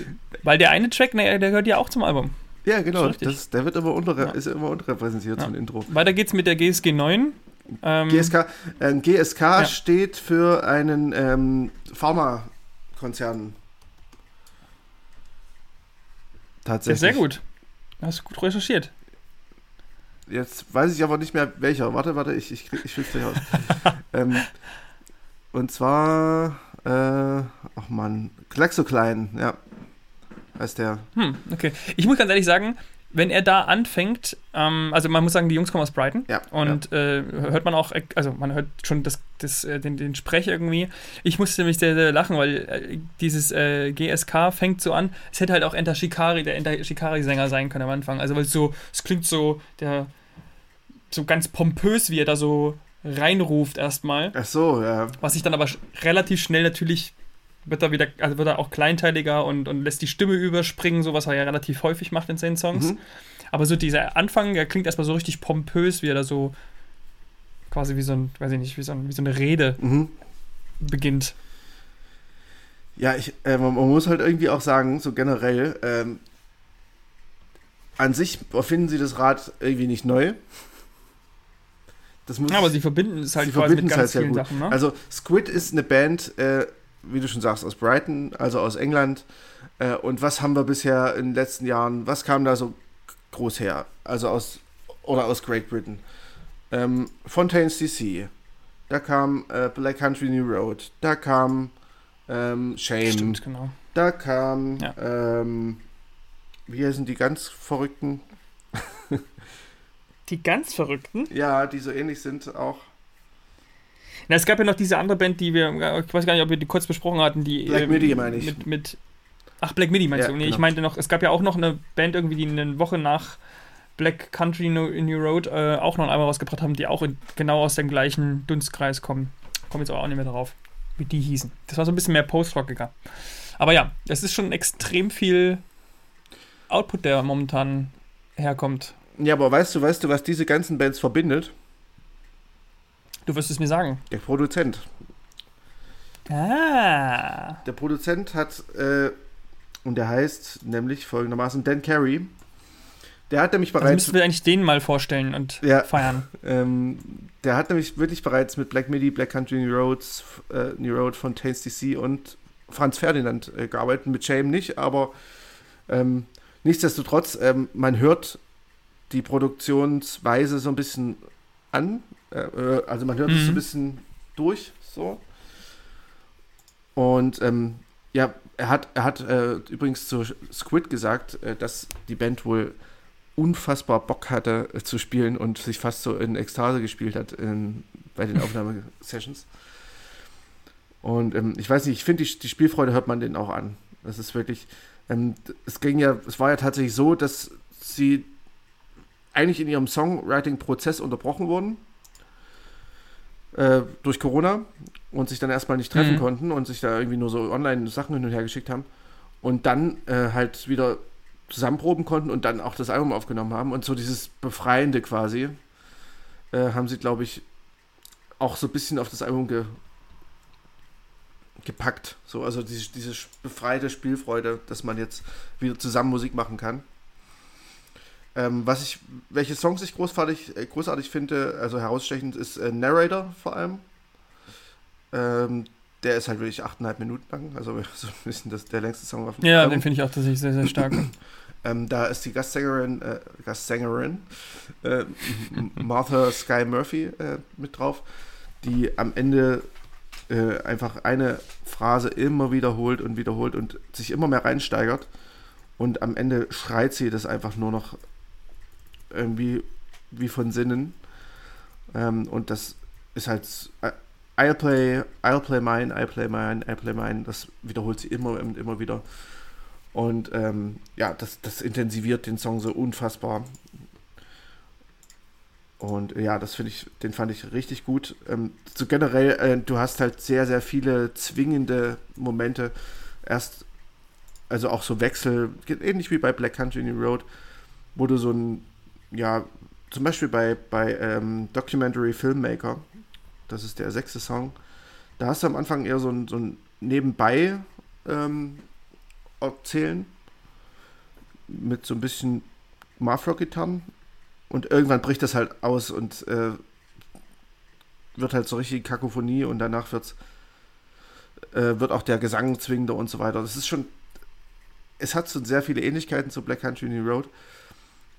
weil der eine Track, ne, der gehört ja auch zum Album. Ja, genau, das, der wird immer unter, Ja. ist immer unterrepräsentiert, so ein Ja. Intro. Weiter geht's mit der GSG 9. Ähm, GSK, äh, GSK Ja. steht für einen ähm, Pharmakonzern. Ja, Tatsächlich. sehr gut. Hast du gut recherchiert. Jetzt weiß ich aber nicht mehr welcher. Warte, warte, ich, ich, ich finde gleich aus. ähm, und zwar, äh, ach man, Klaxoklein, ja. Heißt der. Hm, okay. Ich muss ganz ehrlich sagen, wenn er da anfängt, ähm, also man muss sagen, die Jungs kommen aus Brighton Ja. und äh, hört man auch, also man hört schon das, das, äh, den, den Sprech irgendwie. Ich musste nämlich sehr, sehr lachen, weil äh, dieses äh, GSK fängt so an, es hätte halt auch Enter Shikari, der Enter Shikari-Sänger sein können am Anfang. Also weil es so, es klingt so, der so ganz pompös, wie er da so reinruft erstmal. Ach so, ja. Was sich dann aber relativ schnell natürlich wird er wieder, also wird er auch kleinteiliger und, und lässt die Stimme überspringen, so was er ja relativ häufig macht in seinen Songs. Mhm. Aber so dieser Anfang, der klingt erstmal so richtig pompös, wie er da so quasi wie so ein, weiß ich nicht, wie so, ein, wie so eine Rede Mhm. beginnt. Ja, ich, äh, man, man muss halt irgendwie auch sagen, so generell, ähm, an sich erfinden sie das Rad irgendwie nicht neu. Das muss Ja, aber sie verbinden es halt Sie verbinden mit es ganz halt sehr vielen gut. Sachen, ne? Also Squid ist eine Band, äh, wie du schon sagst, aus Brighton, also aus England. Äh, und was haben wir bisher in den letzten Jahren, was kam da so groß her? Also aus, oder aus Great Britain. Ähm, Fontaine's DC. Da kam äh, Black Country New Road. Da kam ähm, Shame. Stimmt, genau. Da kam, Ja. ähm, wie heißen die ganz Verrückten? Die ganz Verrückten. Ja, die so ähnlich sind auch. Na, es gab ja noch diese andere Band, die wir, ich weiß gar nicht, ob wir die kurz besprochen hatten, die. Black ähm, Midi, meine ich. Mit, mit, ach, Black Midi meinst Ja, du? Nee, genau. ich meinte noch, es gab ja auch noch eine Band irgendwie, die eine Woche nach Black Country New, New Road äh, auch noch einmal rausgebracht haben, die auch in, genau aus dem gleichen Dunstkreis kommen. Komme jetzt aber auch nicht mehr drauf, wie die hießen. Das war so ein bisschen mehr Post-Rockiger. Aber ja, es ist schon extrem viel Output, der momentan herkommt. Ja, aber weißt du, weißt du, was diese ganzen Bands verbindet? Du wirst es mir sagen. Der Produzent. Ah. Der Produzent hat, äh, und der heißt nämlich folgendermaßen Dan Carey. Der hat nämlich Also bereits, müssten wir eigentlich den mal vorstellen und Ja. feiern. ähm, der hat nämlich wirklich bereits mit Black Midi, Black Country New Roads, äh, New Road von Tains DC und Franz Ferdinand äh, gearbeitet. Mit Shame nicht, aber ähm, nichtsdestotrotz, ähm, man hört die Produktionsweise so ein bisschen an. Äh, äh, also man hört es so ein Mhm. bisschen durch, so. Und ähm, ja, er hat, er hat äh, übrigens zu Squid gesagt, äh, dass die Band wohl unfassbar Bock hatte äh, zu spielen und sich fast so in Ekstase gespielt hat in, bei den Aufnahmesessions. Und ähm, ich weiß nicht, ich finde, die, die Spielfreude hört man denen auch an. Das ist wirklich, ähm, es ging ja, es war ja tatsächlich so, dass sie eigentlich in ihrem Songwriting-Prozess unterbrochen wurden äh, durch Corona und sich dann erstmal nicht treffen Mhm. konnten und sich da irgendwie nur so online Sachen hin und her geschickt haben und dann äh, halt wieder zusammenproben konnten und dann auch das Album aufgenommen haben und so dieses Befreiende quasi äh, haben sie, glaube ich, auch so ein bisschen auf das Album ge gepackt. So, also diese, diese befreite Spielfreude, dass man jetzt wieder zusammen Musik machen kann. Ähm, was ich, welche Songs ich großartig, äh, großartig finde, also herausstechend, ist äh, Narrator vor allem. Ähm, der ist halt wirklich 8,5 Minuten lang, also so ein bisschen das, der längste Song auf dem Ja, Album. den finde ich auch tatsächlich sehr, sehr stark. Ähm, da ist die Gastsängerin, äh, Gastsängerin äh, Martha Sky Murphy äh, mit drauf, die am Ende äh, einfach eine Phrase immer wiederholt und wiederholt und sich immer mehr reinsteigert. Und am Ende schreit sie das einfach nur noch irgendwie wie von Sinnen. Ähm, und das ist halt äh, I'll play, I'll play mine, I'll play mine, I'll play mine. Das wiederholt sie immer und immer wieder. Und ähm, ja, das, das intensiviert den Song so unfassbar. Und ja, das finde ich, den fand ich richtig gut. Ähm, so generell, äh, du hast halt sehr, sehr viele zwingende Momente. Erst, also auch so Wechsel, ähnlich wie bei Black Country New Road, wo du so ein, ja, zum Beispiel bei, bei ähm, Documentary Filmmaker, das ist der sechste Song, da hast du am Anfang eher so ein, so ein Nebenbei ähm, erzählen mit so ein bisschen Marfrock-Gitarren und irgendwann bricht das halt aus und äh, wird halt so richtig Kakophonie und danach wird's, äh, wird auch der Gesang zwingender und so weiter. Das ist schon, es hat so sehr viele Ähnlichkeiten zu Black Country Road.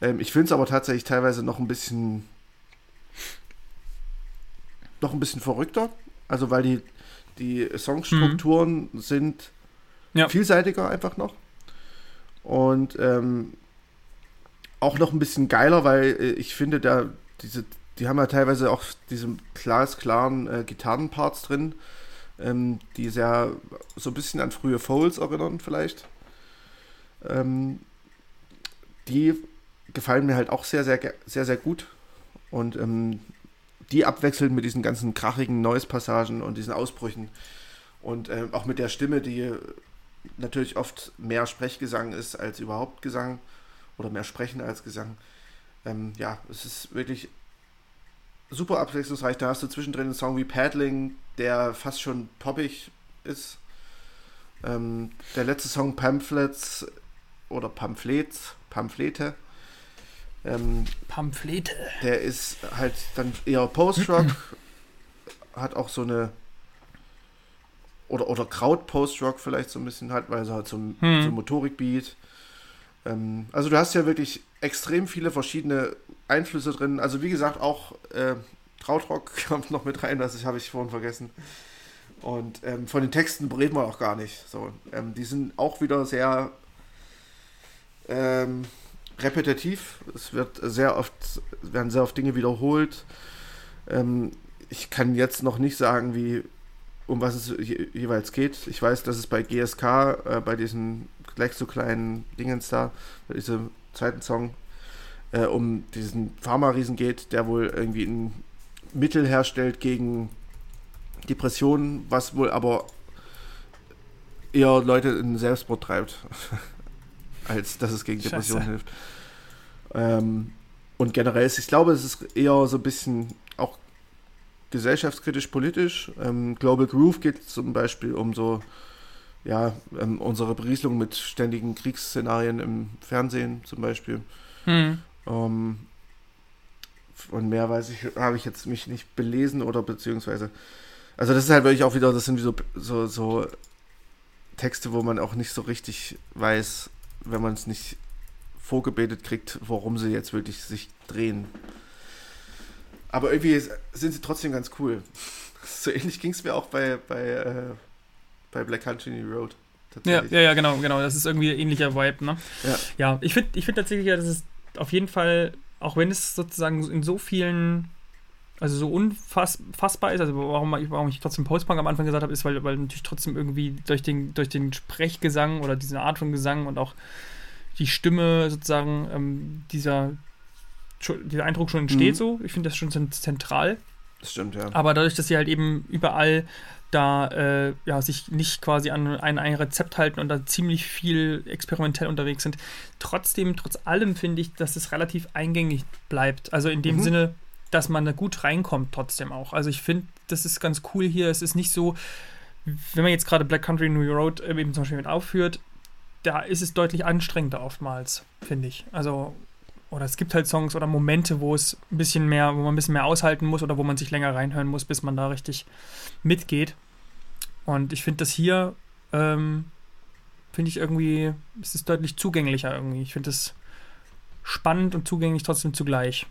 Ähm, ich finde es aber tatsächlich teilweise noch ein bisschen noch ein bisschen verrückter, also weil die, die Songstrukturen sind Ja. vielseitiger einfach noch. Und ähm, auch noch ein bisschen geiler, weil äh, ich finde, da diese, die haben ja teilweise auch diese glasklaren äh, Gitarrenparts drin, ähm, die sehr so ein bisschen an frühe Foles erinnern, vielleicht. Ähm, die gefallen mir halt auch sehr, sehr, sehr, sehr gut. Und ähm, die abwechseln mit diesen ganzen krachigen Noise-Passagen und diesen Ausbrüchen. Und ähm, auch mit der Stimme, die natürlich oft mehr Sprechgesang ist als überhaupt Gesang oder mehr Sprechen als Gesang. Ähm, ja, es ist wirklich super abwechslungsreich. Da hast du zwischendrin einen Song wie Paddling, der fast schon poppig ist. Ähm, der letzte Song Pamphlets oder Pamphlets, Pamphlete, ähm, Pamphlete. der ist halt dann eher Post-Rock, hat auch so eine oder, oder Kraut-Post-Rock vielleicht so ein bisschen hat, weil es halt so ein, Hm. Motorik-Beat. Ähm, also du hast ja wirklich extrem viele verschiedene Einflüsse drin. Also wie gesagt, auch äh, Krautrock kommt noch mit rein, das habe ich vorhin vergessen. Und ähm, von den Texten reden wir auch gar nicht. So, ähm, die sind auch wieder sehr ähm, repetitiv. Es wird sehr oft, werden sehr oft Dinge wiederholt. Ähm, ich kann jetzt noch nicht sagen, wie, um was es je, jeweils geht. Ich weiß, dass es bei GSK, äh, bei diesen gleich so kleinen Dingens da, bei diesem zweiten Song, äh, um diesen Pharma-Riesen geht, der wohl irgendwie ein Mittel herstellt gegen Depressionen, was wohl aber eher Leute in Selbstmord treibt, als dass es gegen. Depressionen hilft. Ähm, und generell ist, ich glaube, es ist eher so ein bisschen auch gesellschaftskritisch politisch. Ähm, Global Groove geht zum Beispiel um so, ja, ähm, unsere Berieselung mit ständigen Kriegsszenarien im Fernsehen zum Beispiel. Hm. Ähm, und mehr weiß ich, habe ich jetzt mich nicht belesen oder beziehungsweise. Also das ist halt wirklich auch wieder, das sind wie so, so, so Texte, wo man auch nicht so richtig weiß, wenn man es nicht vorgebetet kriegt, worum sie jetzt wirklich sich drehen. Aber irgendwie sind sie trotzdem ganz cool. So ähnlich ging es mir auch bei, bei, äh, bei Black Country New Road. Ja, ja, ja, genau, genau. Das ist irgendwie ein ähnlicher Vibe, ne? Ja. Ja, ich finde ich find tatsächlich, dass es auf jeden Fall, auch wenn es sozusagen in so vielen, also so unfassbar ist, also warum, ich- warum ich trotzdem Postpunk am Anfang gesagt habe, ist, weil, weil natürlich trotzdem irgendwie durch den, durch den Sprechgesang oder diese Art von Gesang und auch die Stimme sozusagen ähm, dieser, dieser Eindruck schon entsteht Mhm. so. Ich finde das schon zent- zentral. Das stimmt, ja. Aber dadurch, dass sie halt eben überall da äh, ja, sich nicht quasi an ein, ein Rezept halten und da ziemlich viel experimentell unterwegs sind. Trotzdem, trotz allem finde ich, dass es relativ eingängig bleibt. Also in dem Mhm. Sinne, dass man da gut reinkommt trotzdem auch. Also ich finde, das ist ganz cool hier. Es ist nicht so, wenn man jetzt gerade Black Country New Road äh, eben zum Beispiel mit aufführt, da ist es deutlich anstrengender oftmals, finde ich. Also, oder es gibt halt Songs oder Momente, wo es ein bisschen mehr, wo man ein bisschen mehr aushalten muss oder wo man sich länger reinhören muss, bis man da richtig mitgeht. Und ich finde das hier, ähm, finde ich irgendwie, es ist deutlich zugänglicher irgendwie. Ich finde es spannend und zugänglich trotzdem zugleich.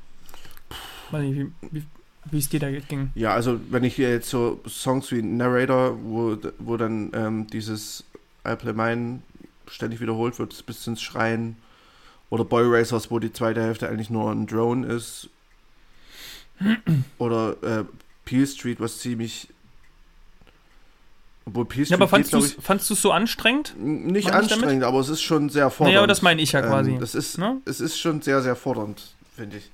Nicht, wie, wie, wie es dir da ging. Ja, also wenn ich hier jetzt so Songs wie Narrator, wo, wo dann ähm, dieses I Play Mine ständig wiederholt wird bis ins Schreien, oder Boy Racers, wo die zweite Hälfte eigentlich nur ein Drone ist, oder äh, Peel Street, was ziemlich obwohl Peel Street Ja, aber fandst du es so anstrengend? ich, nicht anstrengend, aber es ist schon sehr fordernd. Nee, aber das meine ich ja quasi. Ähm, das ist, ne? es ist schon sehr, sehr fordernd, finde ich.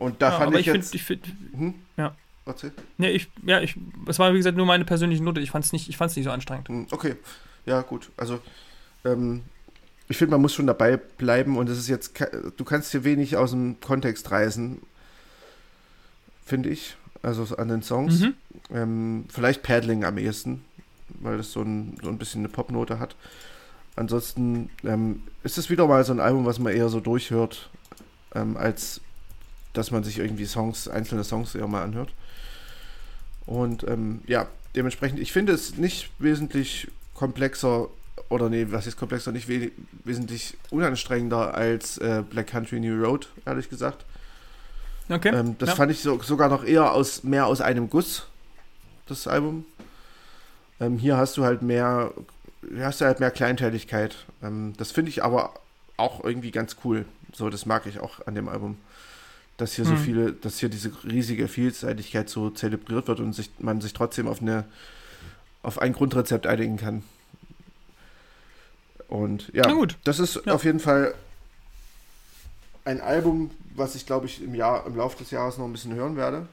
Und da ja, fand aber ich, ich jetzt... finde, ich find, hm? Ja. Erzähl. nee, ich, ja, ich, es war wie gesagt nur meine persönliche Note. Ich fand es nicht, ich fand's nicht so anstrengend. Hm, Okay, ja gut. Also ähm, ich finde, man muss schon dabei bleiben und es ist jetzt, du kannst hier wenig aus dem Kontext reißen, finde ich. Also so an den Songs. Mhm. Ähm, vielleicht Paddling am ehesten, weil das so ein, so ein bisschen eine Popnote hat. Ansonsten ähm, ist es wieder mal so ein Album, was man eher so durchhört, ähm, als dass man sich irgendwie Songs, einzelne Songs eher mal anhört. Und ähm, ja, dementsprechend, ich finde es nicht wesentlich komplexer, oder nee, was ist komplexer, nicht we wesentlich unanstrengender als äh, Black Country New Road, ehrlich gesagt. Okay. Ähm, das ja. fand ich so, sogar noch eher aus mehr aus einem Guss, das Album. Ähm, hier hast du halt mehr, hast du halt mehr Kleinteiligkeit. Ähm, das finde ich aber auch irgendwie ganz cool. So, das mag ich auch an dem Album. Dass hier so Hm. viele, dass hier diese riesige Vielseitigkeit so zelebriert wird und sich, man sich trotzdem auf eine, auf ein Grundrezept einigen kann. Und ja, das ist Ja. auf jeden Fall ein Album, was ich glaube ich im Jahr, im Laufe des Jahres noch ein bisschen hören werde.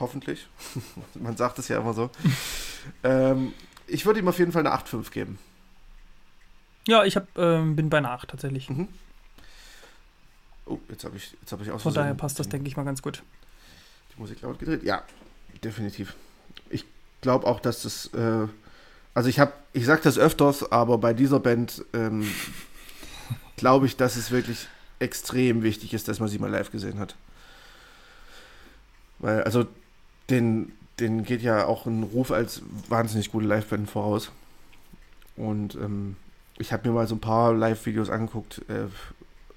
Hoffentlich. Man sagt es ja immer so. ähm, ich würde ihm auf jeden Fall eine 8,5 geben. Ja, ich hab, ähm, bin bei einer 8 tatsächlich. Mhm. Oh, jetzt habe ich, jetzt habe ich aus Von daher passt das, den- denke ich mal, ganz gut. die Musik laut gedreht. Ja, definitiv. Ich glaube auch, dass das, äh, also ich habe, ich sage das öfters, aber bei dieser Band ähm, glaube ich, dass es wirklich extrem wichtig ist, dass man sie mal live gesehen hat. Weil, also, den, den geht ja auch ein Ruf als wahnsinnig gute Liveband voraus. Und ähm, ich habe mir mal so ein paar Live-Videos angeguckt. Äh,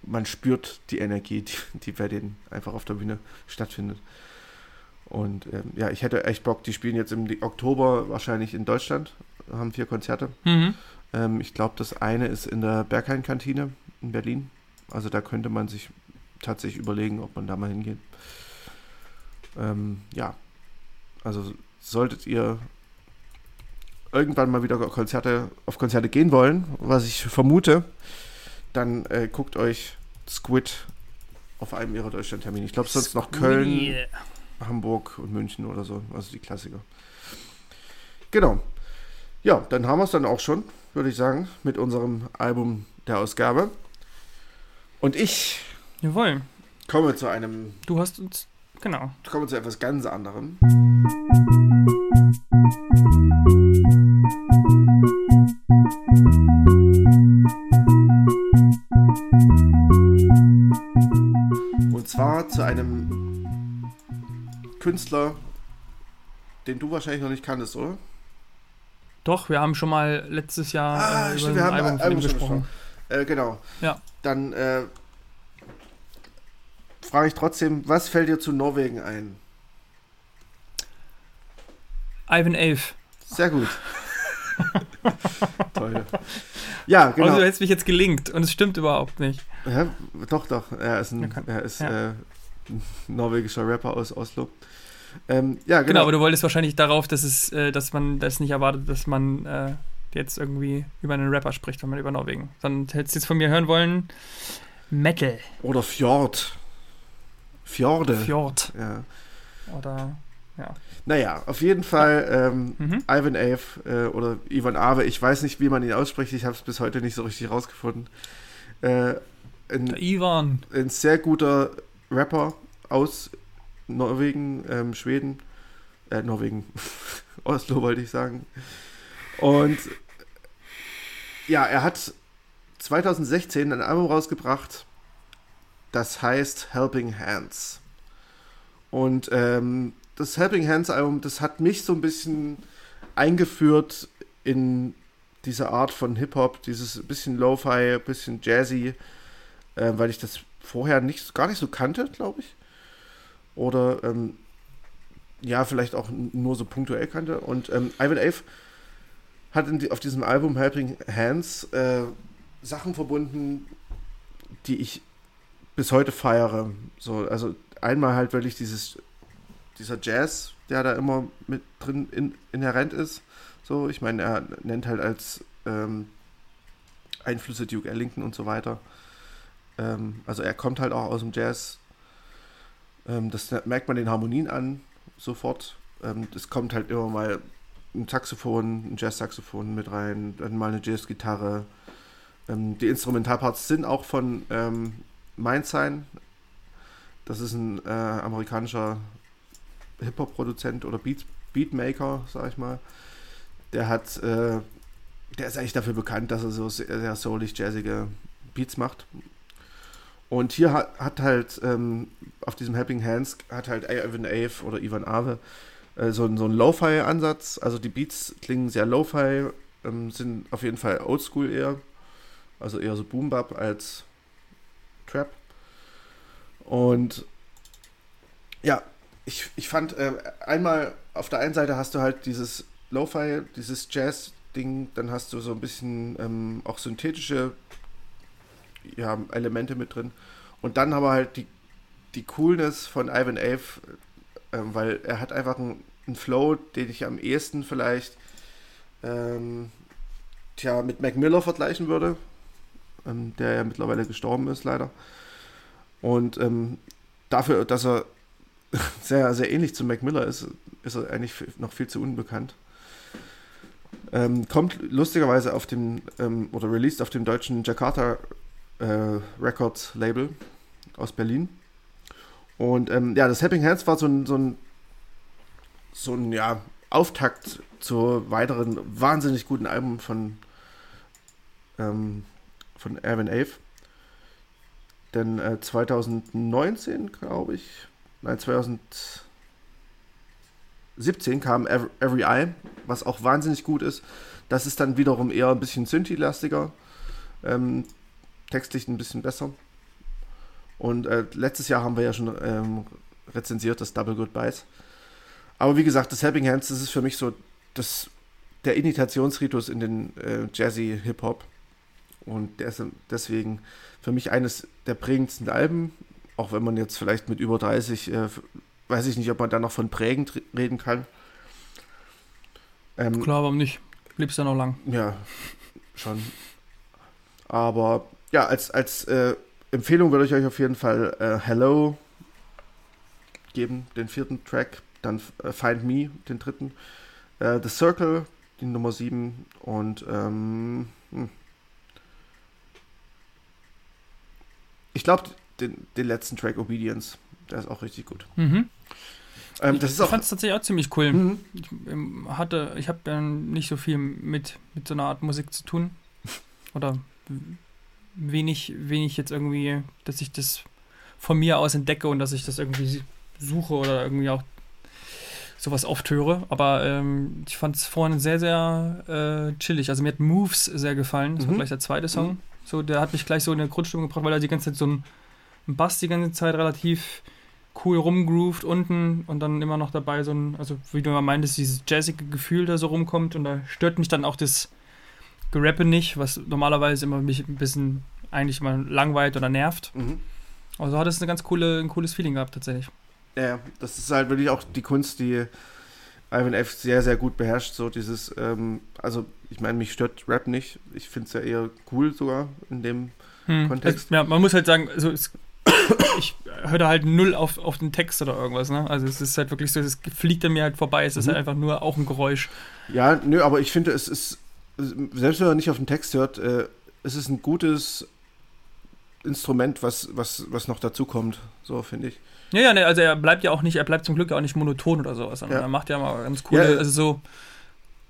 man spürt die Energie, die, die bei denen einfach auf der Bühne stattfindet. Und ähm, ja, ich hätte echt Bock. Die spielen jetzt im Oktober wahrscheinlich in Deutschland, haben vier Konzerte. Mhm. Ähm, ich glaube, das eine ist in der Berghain-Kantine in Berlin. Also da könnte man sich tatsächlich überlegen, ob man da mal hingeht. Ähm, ja, also solltet ihr irgendwann mal wieder Konzerte auf Konzerte gehen wollen, was ich vermute, dann äh, guckt euch Squid auf einem ihrer Deutschlandtermine. Ich glaube sonst noch Köln, Yeah. Hamburg und München oder so, also die Klassiker. Genau. Ja, dann haben wir es dann auch schon, würde ich sagen, mit unserem Album der Ausgabe. Und ich Jawohl. komme zu einem, Du hast uns. Genau. komme zu etwas ganz anderem. Und zwar zu einem Künstler, den du wahrscheinlich noch nicht kanntest, oder? Doch, wir haben schon mal letztes Jahr Ah, äh, über ein wir haben Album Album schon gesprochen. Äh, genau. Ja. Dann äh, frage ich trotzdem, was fällt dir zu Norwegen ein? Ivan Elf. Sehr gut. Toll. Ja, genau. Also, du hättest mich jetzt gelingt und es stimmt überhaupt nicht. Ja, doch, doch. Er ist ein, er ist, ja. äh, ein norwegischer Rapper aus Oslo. Ähm, ja, Genau, genau. aber du wolltest wahrscheinlich darauf, dass es, äh, dass man das nicht erwartet, dass man äh, jetzt irgendwie über einen Rapper spricht, wenn man über Norwegen. Dann hättest du jetzt von mir hören wollen. Metal. Oder Fjord. Fjorde. Fjord. Ja. Oder. Naja, auf jeden Fall ähm, mhm. Ivan Ave äh, oder Ivan Ave, ich weiß nicht, wie man ihn ausspricht, ich habe es bis heute nicht so richtig rausgefunden. Äh, ein, Ivan. Ein sehr guter Rapper aus Norwegen, ähm, Schweden, äh, Norwegen, Oslo wollte ich sagen. Und ja, er hat 2016 ein Album rausgebracht, das heißt Helping Hands. Und ähm, das Helping Hands Album, das hat mich so ein bisschen eingeführt in diese Art von Hip-Hop, dieses bisschen Lo-Fi, bisschen Jazzy, äh, weil ich das vorher nicht, gar nicht so kannte, glaube ich. Oder ähm, ja, vielleicht auch nur so punktuell kannte. Und ähm, Ivan Ave hat die, auf diesem Album Helping Hands äh, Sachen verbunden, die ich bis heute feiere. So, also einmal halt wirklich dieses, dieser Jazz, der da immer mit drin in, inhärent ist. So, ich meine, er nennt halt als ähm, Einflüsse Duke Ellington und so weiter. Ähm, also er kommt halt auch aus dem Jazz. Ähm, das merkt man den Harmonien an, sofort. Ähm, es kommt halt immer mal ein Saxophon, ein Jazz-Saxophon mit rein, dann mal eine Jazz-Gitarre. Ähm, die Instrumentalparts sind auch von ähm, Mindsign. Das ist ein äh, amerikanischer Hip-Hop-Produzent oder Beat Beatmaker, sag ich mal. Der hat, äh, der ist eigentlich dafür bekannt, dass er so sehr, sehr soulig jazzige Beats macht. Und hier hat, hat halt ähm, auf diesem Helping Hands hat halt Ivan Ave oder Ivan Ave äh, so, so einen Lo-Fi-Ansatz. Also die Beats klingen sehr Lo-Fi, ähm, sind auf jeden Fall Oldschool eher. Also eher so Boom-Bap als Trap. Und ja, ich, ich fand, äh, einmal auf der einen Seite hast du halt dieses Lo-Fi, dieses Jazz-Ding, dann hast du so ein bisschen ähm, auch synthetische ja, Elemente mit drin. Und dann aber halt die, die Coolness von Ivan Ave, äh, weil er hat einfach einen, Flow, den ich am ehesten vielleicht ähm, tja, mit Mac Miller vergleichen würde, ähm, der ja mittlerweile gestorben ist, leider. Und ähm, dafür, dass er sehr, sehr ähnlich zu Mac Miller ist, ist er eigentlich noch viel zu unbekannt. Ähm, kommt lustigerweise auf dem, ähm, oder released auf dem deutschen Jakarta äh, Records Label aus Berlin. Und ähm, ja, das Helping Hands war so ein, so ein, so ein ja, Auftakt zu weiteren wahnsinnig guten Alben von, ähm, von Erwin Ave. Denn äh, 2019, glaube ich, nein, 2017 kam Every Eye, was auch wahnsinnig gut ist. Das ist dann wiederum eher ein bisschen Synthi-lastiger. Ähm, textlich ein bisschen besser. Und äh, letztes Jahr haben wir ja schon ähm, rezensiert, das Double Goodbyes. Aber wie gesagt, das Helping Hands, das ist für mich so das, der Initiationsritus in den äh, Jazzy Hip-Hop. Und der ist deswegen für mich eines der prägendsten Alben, auch wenn man jetzt vielleicht mit über 30, äh, weiß ich nicht, ob man da noch von prägend reden kann. Ähm, Klar, warum nicht? Lebst ja noch lang. Ja, schon. Aber ja, als, als äh, Empfehlung würde ich euch auf jeden Fall äh, Hello geben, den vierten Track, dann äh, Find Me, den dritten, äh, The Circle, die Nummer sieben und ähm, hm. ich glaube, den, den letzten Track Obedience, der ist auch richtig gut. Mhm. Ähm, ich, fand es tatsächlich auch ziemlich cool. Mhm. Ich ähm, hatte, ich habe ja nicht so viel mit, mit so einer Art Musik zu tun. Oder wenig, wenig jetzt irgendwie, dass ich das von mir aus entdecke und dass ich das irgendwie suche oder irgendwie auch sowas oft höre. Aber ähm, ich fand es vorhin sehr, sehr äh, chillig. Also mir hat Moves sehr gefallen. Das mhm. war gleich der zweite Song. Mhm. So, der hat mich gleich so in der Grundstimmung gebracht, weil er die ganze Zeit so ein Bass die ganze Zeit relativ cool rumgroovt unten und dann immer noch dabei so ein, also wie du immer meintest, dieses jazzige Gefühl, da so rumkommt und da stört mich dann auch das Gerappe nicht, was normalerweise immer mich ein bisschen eigentlich immer langweilt oder nervt. Mhm. Also hat es eine ganz coole, ein cooles Feeling gehabt tatsächlich. Ja, das ist halt wirklich auch die Kunst, die Ivan F. sehr, sehr gut beherrscht. So dieses, ähm, also ich meine, mich stört Rap nicht. Ich finde es ja eher cool sogar in dem hm. Kontext. Es, ja, man muss halt sagen, also es ich höre da halt null auf, auf den Text oder irgendwas, ne? Also es ist halt wirklich so, es fliegt an mir halt vorbei, es ist Mhm. halt einfach nur auch ein Geräusch. Ja, nö, aber ich finde, es ist, selbst wenn man nicht auf den Text hört, äh, es ist ein gutes Instrument, was, was, was noch dazu kommt. So, finde ich. Ja, ja, ne, also er bleibt ja auch nicht, er bleibt zum Glück auch nicht monoton oder sowas, sondern Ja. er macht ja mal ganz coole, Ja, also so,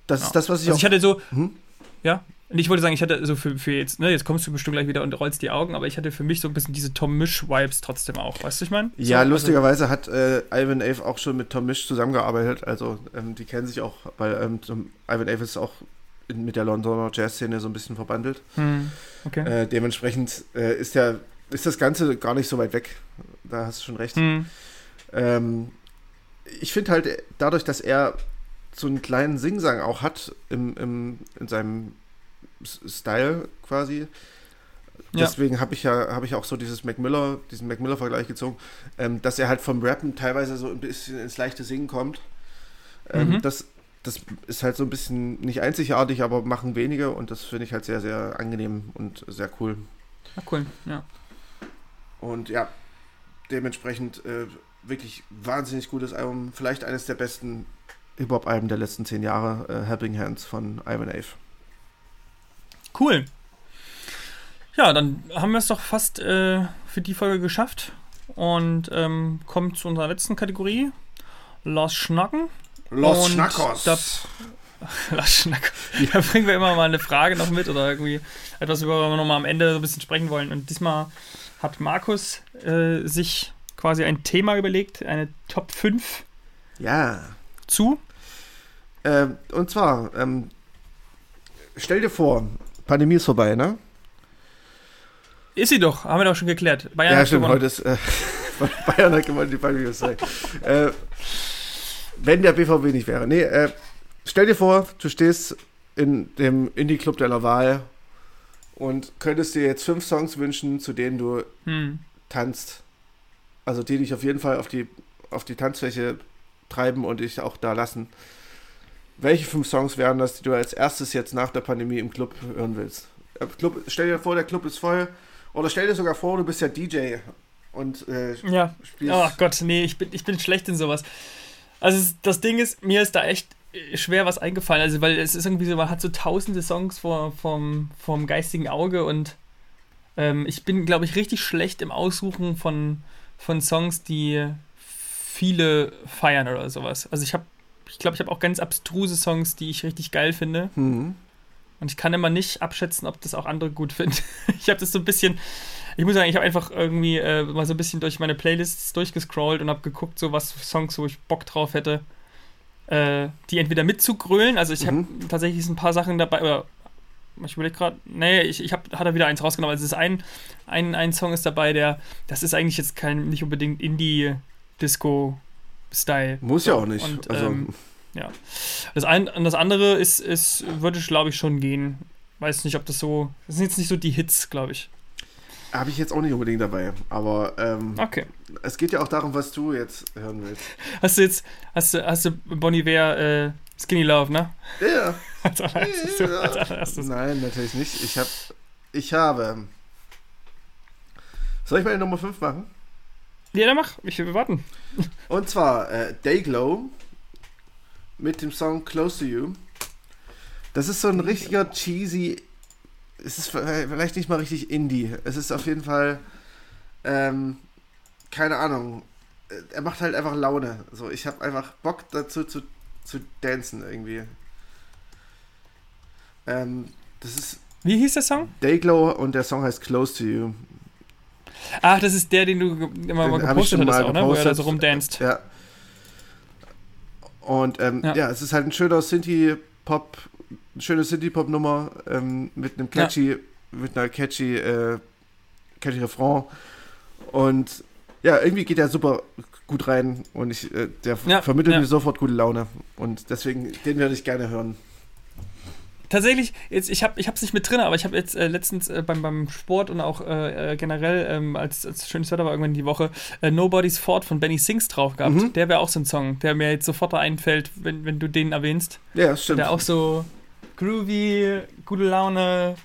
Das Ja. ist das, was ich also auch. ich hatte so, Hm? ja, und ich wollte sagen, ich hatte so für, für jetzt, ne, jetzt kommst du bestimmt gleich wieder und rollst die Augen, aber ich hatte für mich so ein bisschen diese Tom Misch-Vibes trotzdem auch, weißt du, ich meine? ja, so, lustigerweise hat äh, Ivan Ave auch schon mit Tom Misch zusammengearbeitet. Also, ähm, die kennen sich auch, weil ähm, Tom- Ivan Ave ist auch in, mit der Londoner Jazzszene so ein bisschen verbandelt. Also, hm, okay. Äh, dementsprechend äh, ist, der, ist das Ganze gar nicht so weit weg. Da hast du schon recht. Hm. Ähm, ich finde halt, dadurch, dass er so einen kleinen Singsang auch hat im, im, in seinem Style quasi. Ja. Deswegen habe ich ja habe ich auch so dieses Mac Miller, diesen Mac Miller Vergleich gezogen, ähm, dass er halt vom Rappen teilweise so ein bisschen ins leichte Singen kommt. Ähm, Mhm. das, das ist halt so ein bisschen nicht einzigartig, aber machen wenige und das finde ich halt sehr, sehr angenehm und sehr cool. Ah, cool, ja. Und ja, dementsprechend äh, wirklich wahnsinnig gutes Album. Vielleicht eines der besten Hip-Hop-Alben der letzten zehn Jahre. Äh, Helping Hands von Ivan Ave. Cool. Ja, dann haben wir es doch fast äh, für die Folge geschafft und ähm, kommen zu unserer letzten Kategorie. Lass schnacken. Los Und Schnackos! da- Lass schnacken. Da bringen wir immer mal eine Frage noch mit oder irgendwie etwas, über wir noch mal am Ende so ein bisschen sprechen wollen. Und diesmal hat Markus äh, sich quasi ein Thema überlegt, eine Top 5 Ja. zu. Ähm, und zwar, ähm, stell dir vor, Pandemie ist vorbei, ne? Ist sie doch, haben wir doch schon geklärt. Bayern Ja, hat stimmt, gewonnen. heute ist äh, Bayern hat gewonnen, die Pandemie ist vorbei. äh, wenn der BVB nicht wäre. Nee, äh, stell dir vor, du stehst in dem Indie-Club deiner Wahl und könntest dir jetzt fünf Songs wünschen, zu denen du Hm. tanzt. Also die dich auf jeden Fall auf die, auf die Tanzfläche treiben und dich auch da lassen. Welche fünf Songs wären das, die du als erstes jetzt nach der Pandemie im Club hören willst? Äh, Club, stell dir vor, der Club ist voll. Oder stell dir sogar vor, du bist ja DJ und äh, Ja, spielst. Oh Gott, nee, ich bin, ich bin schlecht in sowas. Also das Ding ist, mir ist da echt äh, schwer was eingefallen. Also weil es ist irgendwie so, man hat so tausende Songs vor, vom, vom geistigen Auge und ähm, ich bin, glaube ich, richtig schlecht im Aussuchen von, von Songs, die viele feiern oder sowas. Also ich habe, ich glaube, ich habe auch ganz abstruse Songs, die ich richtig geil finde. Hm. Und ich kann immer nicht abschätzen, ob das auch andere gut finden. Ich habe das so ein bisschen, ich muss sagen, ich habe einfach irgendwie äh, mal so ein bisschen durch meine Playlists durchgescrollt und habe geguckt, so was Songs, wo ich Bock drauf hätte, äh, die entweder mitzugrölen. Also ich habe Mhm. tatsächlich ein paar Sachen dabei, oder ich überlege gerade, nee, ich, ich habe da wieder eins rausgenommen. Also es ist ein, ein, ein Song ist dabei, der, das ist eigentlich jetzt kein, nicht unbedingt Indie-Disco-Style. Muss ja auch nicht. Und, also, ähm, Das, ein, das andere ist, ist würde ich glaube ich schon gehen. Weiß nicht, ob das so. Das sind jetzt nicht so die Hits, glaube ich. Habe ich jetzt auch nicht unbedingt dabei. Aber ähm, Okay. es geht ja auch darum, was du jetzt hören willst. Hast du jetzt, hast du, hast du Bon Iver äh, Skinny Love, ne? Ja. Als allererstes. Als allererstes. Nein, natürlich nicht. Ich habe. Ich habe. Soll ich meine Nummer 5 machen? Ja, dann mach. Ich will warten. Und zwar äh, Dayglow mit dem Song Close to You. Das ist so ein richtiger cheesy. Es ist vielleicht nicht mal richtig Indie. Es ist auf jeden Fall. Ähm, keine Ahnung. Er macht halt einfach Laune. So, ich habe einfach Bock dazu zu, zu dancen irgendwie. Ähm, das ist Wie hieß der Song? Dayglow und der Song heißt Close to You. Ach, das ist der, den du immer mal Den ich gepostet mal auch, ne? Wo er da so rumdanzt. Ja. Und ähm, Ja. ja. es ist halt ein schöner Synthie-Pop, eine schöne Synthie-Pop-Nummer ähm, mit einem catchy, mit einer catchy, äh, catchy Refrain. Und ja, irgendwie geht er super gut rein und ich, äh, der Ja, vermittelt ja. mir sofort gute Laune. Und deswegen, den würde ich gerne hören. Tatsächlich, jetzt, ich habe es nicht mit drin, aber ich habe jetzt äh, letztens äh, beim, beim Sport und auch äh, äh, generell, ähm, als, als schönes Wetter war irgendwann die Woche, äh, Nobody's Fort von Benny Sings drauf gehabt. Mhm. Der wäre auch so ein Song, der mir jetzt sofort da einfällt, wenn, wenn du den erwähnst. Ja, das stimmt. Der auch so groovy, gute Laune,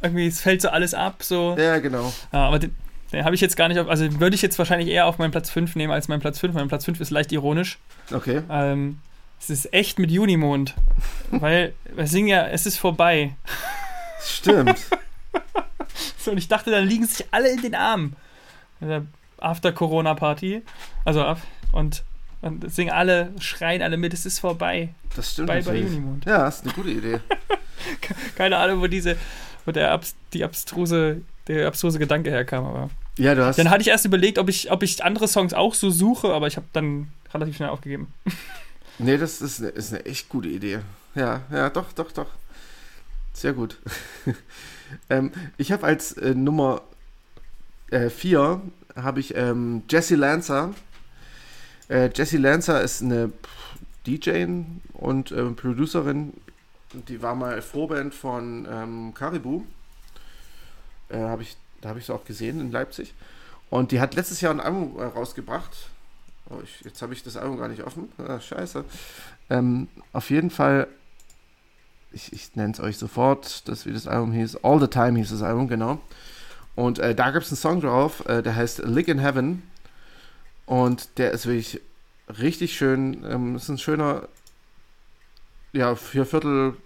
irgendwie, es fällt so alles ab, so. ja, genau. Ja, aber den, Den habe ich jetzt gar nicht auf, also würde ich jetzt wahrscheinlich eher auf meinen Platz 5 nehmen als meinen Platz 5. Mein Platz 5 ist leicht ironisch. Okay. Ähm, es ist echt mit Junimond. weil wir singen ja, es ist vorbei. Stimmt. so, und ich dachte, dann liegen sich alle in den Armen. In der After-Corona-Party. Also, und, und singen alle, schreien alle mit, es ist vorbei. Das stimmt. Bei, bei natürlich. Unimond. Ja, ist eine gute Idee. Keine Ahnung, wo diese, wo der die abstruse, der abstruse Gedanke herkam, aber. Ja, du hast. Dann hatte ich erst überlegt, ob ich, ob ich andere Songs auch so suche, aber ich habe dann relativ schnell aufgegeben. Nee, das ist eine, ist eine echt gute Idee. Ja, ja, doch, doch, doch. Sehr gut. ähm, ich habe als äh, Nummer 4 äh, habe ich ähm, Jessie Lancer. Äh, Jessie Lancer ist eine DJ und äh, Producerin. Die war mal Vorband von ähm, Caribou. Äh, hab ich, da habe ich sie auch gesehen in Leipzig. Und die hat letztes Jahr ein Album äh, rausgebracht. Oh, ich, jetzt habe ich das Album gar nicht offen. Ah, scheiße. Ähm, auf jeden Fall, ich, ich nenne es euch sofort, das, wie das Album hieß. All the Time hieß das Album, genau. Und äh, da gibt es einen Song drauf, äh, der heißt Lick in Heaven. Und der ist wirklich richtig schön. Ähm, ist ein schöner, ja, vier Viertel,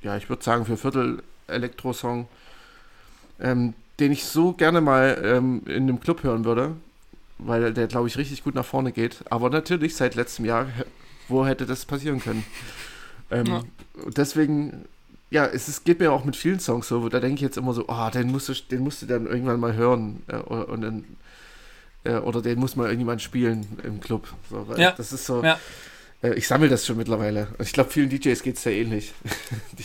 ja, ich würde sagen, vier Viertel Elektro-Song, ähm, den ich so gerne mal ähm, in einem Club hören würde weil der, glaube ich, richtig gut nach vorne geht. Aber natürlich seit letztem Jahr, wo hätte das passieren können? Ähm, ja. Deswegen, ja, es, es geht mir auch mit vielen Songs so, da denke ich jetzt immer so, oh, den musst du, den musst du dann irgendwann mal hören. Äh, und dann, äh, oder den muss mal irgendjemand spielen im Club. So, ja. Das ist so. Ja. Äh, ich sammle das schon mittlerweile. Und ich glaube, vielen DJs geht es ja ähnlich. die,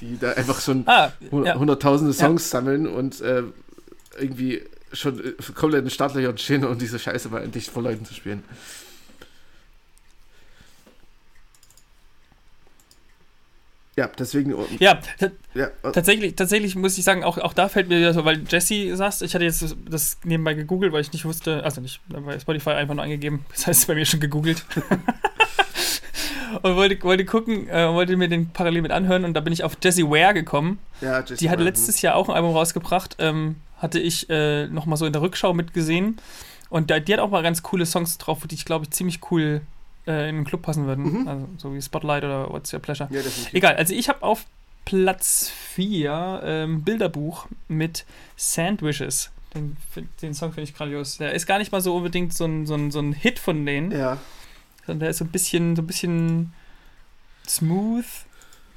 die da einfach schon ah, ja. hunderttausende Songs sammeln und äh, irgendwie schon äh, komplett in Startlöchern stehen und diese Scheiße mal endlich vor Leuten zu spielen. Ja, deswegen. Ja, ja, tatsächlich, tatsächlich muss ich sagen, auch, auch da fällt mir so, weil Jesse sagst, ich hatte jetzt das nebenbei gegoogelt, weil ich nicht wusste, also nicht bei Spotify einfach nur angegeben, das heißt bei mir schon gegoogelt. und wollte, wollte gucken, äh, wollte mir den parallel mit anhören und da bin ich auf Jessie Ware gekommen. Ja, Jessie Die hatte letztes Jahr auch ein Album rausgebracht, ähm, hatte ich äh, nochmal so in der Rückschau mitgesehen. Und da, die hat auch mal ganz coole Songs drauf, die ich glaube ich ziemlich cool äh, in den Club passen würden. Mhm. Also so wie Spotlight oder What's Your Pleasure. Ja, Egal, also ich habe auf Platz 4 ähm, Bilderbuch mit Sandwiches. Den, den Song finde ich grandios. Der ist gar nicht mal so unbedingt so ein, so ein, so ein Hit von denen. Ja. Sondern der ist so ein bisschen, so ein bisschen smooth.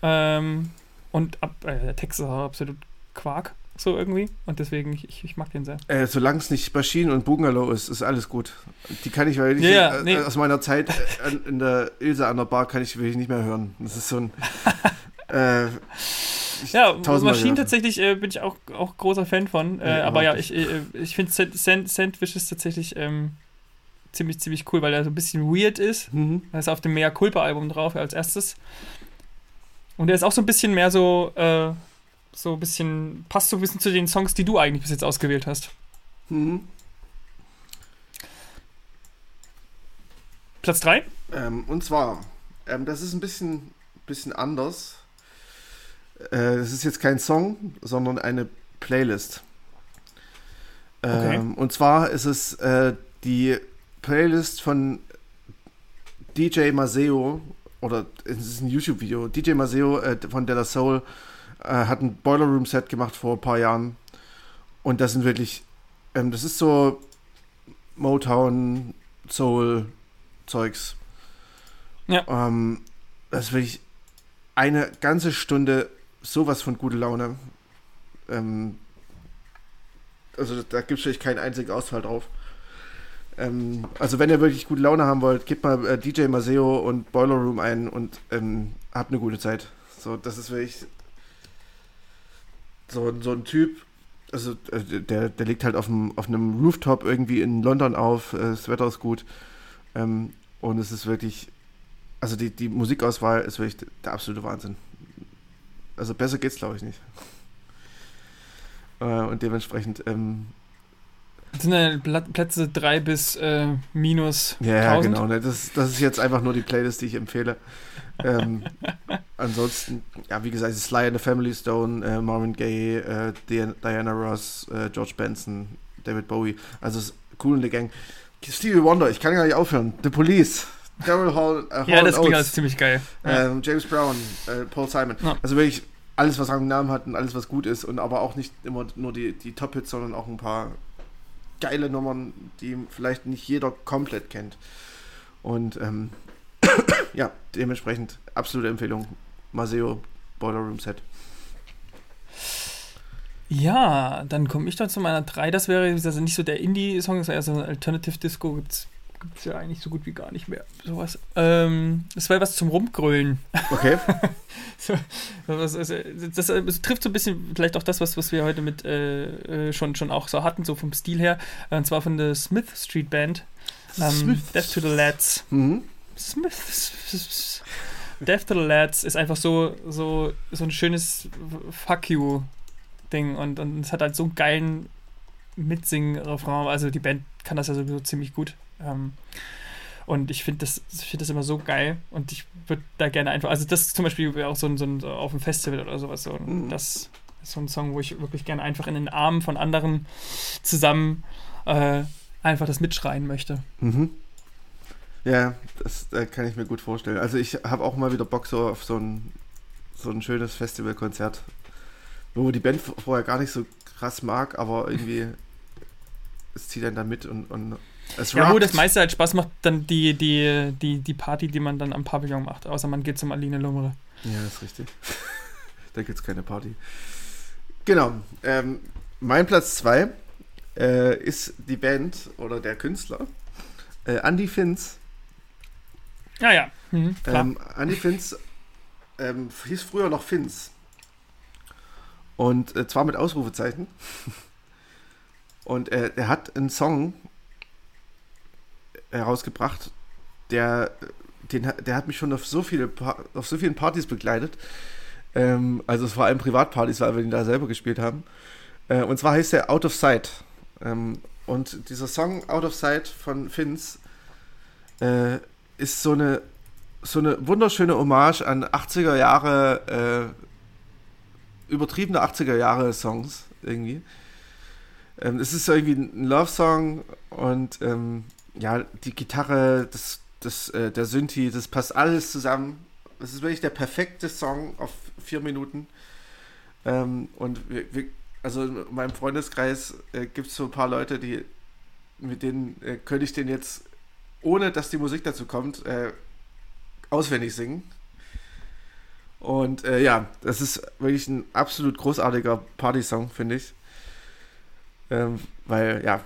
Ähm, und ab, äh, der Text ist auch absolut Quark so irgendwie. Und deswegen, ich, ich mag den sehr. Äh, Solange es nicht Maschinen und Bungalow ist, ist alles gut. Die kann ich, weil ich ja, äh, nee. aus meiner Zeit äh, in der Ilse an der Bar kann ich wirklich nicht mehr hören. Das ist so ein. äh, ja, Maschinen tatsächlich äh, bin ich auch, auch großer Fan von. Äh, ja, aber ja, ich, äh, ich finde Sand, Sandwiches tatsächlich ähm, ziemlich, ziemlich cool, weil er so ein bisschen weird ist. Mhm. Er ist auf dem Mea Culpa-Album drauf als erstes. Und er ist auch so ein bisschen mehr so so ein bisschen, passt so ein bisschen zu den Songs, die du eigentlich bis jetzt ausgewählt hast. Mhm. Platz 3? Ähm, und zwar, ähm, das ist ein bisschen, bisschen anders. Äh, das ist jetzt kein Song, sondern eine Playlist. Okay. Ähm, und zwar ist es äh, die Playlist von DJ Maseo, oder es ist ein YouTube-Video, DJ Maseo äh, von Della Soul äh, hat ein Boiler Room Set gemacht vor ein paar Jahren. Und das sind wirklich, ähm, das ist so Motown, Soul, Zeugs. Ja. Ähm, das ist wirklich eine ganze Stunde sowas von gute Laune. Ähm, also da gibt es wirklich keinen einzigen Ausfall drauf. Ähm, also wenn ihr wirklich gute Laune haben wollt, gebt mal äh, DJ Maseo und Boiler Room ein und ähm, habt eine gute Zeit. So, das ist wirklich so, so ein Typ, also äh, der, der liegt halt auf, dem, auf einem Rooftop irgendwie in London auf, äh, das Wetter ist gut ähm, und es ist wirklich, also die, die Musikauswahl ist wirklich der absolute Wahnsinn. Also besser geht's glaube ich nicht. Äh, und dementsprechend ähm, das sind Plätze 3 bis äh, minus Ja, 1000. genau. Ne? Das, das ist jetzt einfach nur die Playlist, die ich empfehle. ähm, ansonsten, ja, wie gesagt, Sly and the Family Stone, äh, Marvin Gaye, äh, Diana Ross, äh, George Benson, David Bowie. Also cool in der Gang. Stevie Wonder, ich kann gar nicht aufhören. The Police, Daryl Hall, äh, Hall Ja, das klingt alles ziemlich geil. Ähm, James Brown, äh, Paul Simon. Ja. Also wirklich alles, was einen Namen hat und alles, was gut ist und aber auch nicht immer nur die, die Top-Hits, sondern auch ein paar geile Nummern, die vielleicht nicht jeder komplett kennt. Und ähm, ja, dementsprechend absolute Empfehlung. Maseo Boiler Room Set. Ja, dann komme ich dann zu meiner 3. Das wäre also nicht so der Indie-Song, das wäre also Alternative Disco. Gibt ja eigentlich so gut wie gar nicht mehr. Sowas. Ähm, das wäre was zum Rumgrölen. Okay. so, das, das, das, das, trifft so ein bisschen vielleicht auch das, was, was wir heute mit äh, äh schon, schon auch so hatten, so vom Stil her. Und zwar von der Smith Street Band. Ähm, Smith. Death to the Lads. Mhm. Smith. Death to the Lads ist einfach so, so, so ein schönes Fuck you Ding und, und es hat halt so einen geilen Mitsingen-Refrain. Also die Band kann das ja sowieso ziemlich gut. Ähm, und ich finde das, find das immer so geil und ich würde da gerne einfach, also das ist zum Beispiel auch so ein, so ein auf dem Festival oder sowas. So, mhm. Das ist so ein Song, wo ich wirklich gerne einfach in den Armen von anderen zusammen äh, einfach das mitschreien möchte. Mhm. Ja, das äh, kann ich mir gut vorstellen. Also ich habe auch mal wieder Bock so auf so ein, so ein schönes Festivalkonzert, wo die Band vorher gar nicht so krass mag, aber irgendwie es zieht dann da mit und, und es Ja, wo das meiste halt Spaß macht, dann die, die, die, die Party, die man dann am Pavillon macht, außer man geht zum Aline Lumre. Ja, das ist richtig. da gibt es keine Party. Genau. Ähm, mein Platz 2 äh, ist die Band oder der Künstler äh, Andy Finz ja, ja. Mhm, ähm, Andy Finz ähm, hieß früher noch Finz. Und äh, zwar mit Ausrufezeichen. Und äh, er hat einen Song herausgebracht, der, den, der hat mich schon auf so, viele auf so vielen Partys begleitet. Ähm, also vor allem Privatpartys, weil wir ihn da selber gespielt haben. Äh, und zwar heißt er Out of Sight. Ähm, und dieser Song Out of Sight von Finz äh, ist so eine, so eine wunderschöne Hommage an 80er Jahre, äh, übertriebene 80er Jahre Songs irgendwie. Ähm, es ist irgendwie ein Love-Song und ähm, ja, die Gitarre, das, das, äh, der Synthi, das passt alles zusammen. Es ist wirklich der perfekte Song auf vier Minuten. Ähm, und wir, wir, also in meinem Freundeskreis äh, gibt es so ein paar Leute, die mit denen äh, könnte ich den jetzt ohne dass die Musik dazu kommt, äh, auswendig singen. Und äh, ja, das ist wirklich ein absolut großartiger Party-Song, finde ich. Ähm, weil, ja,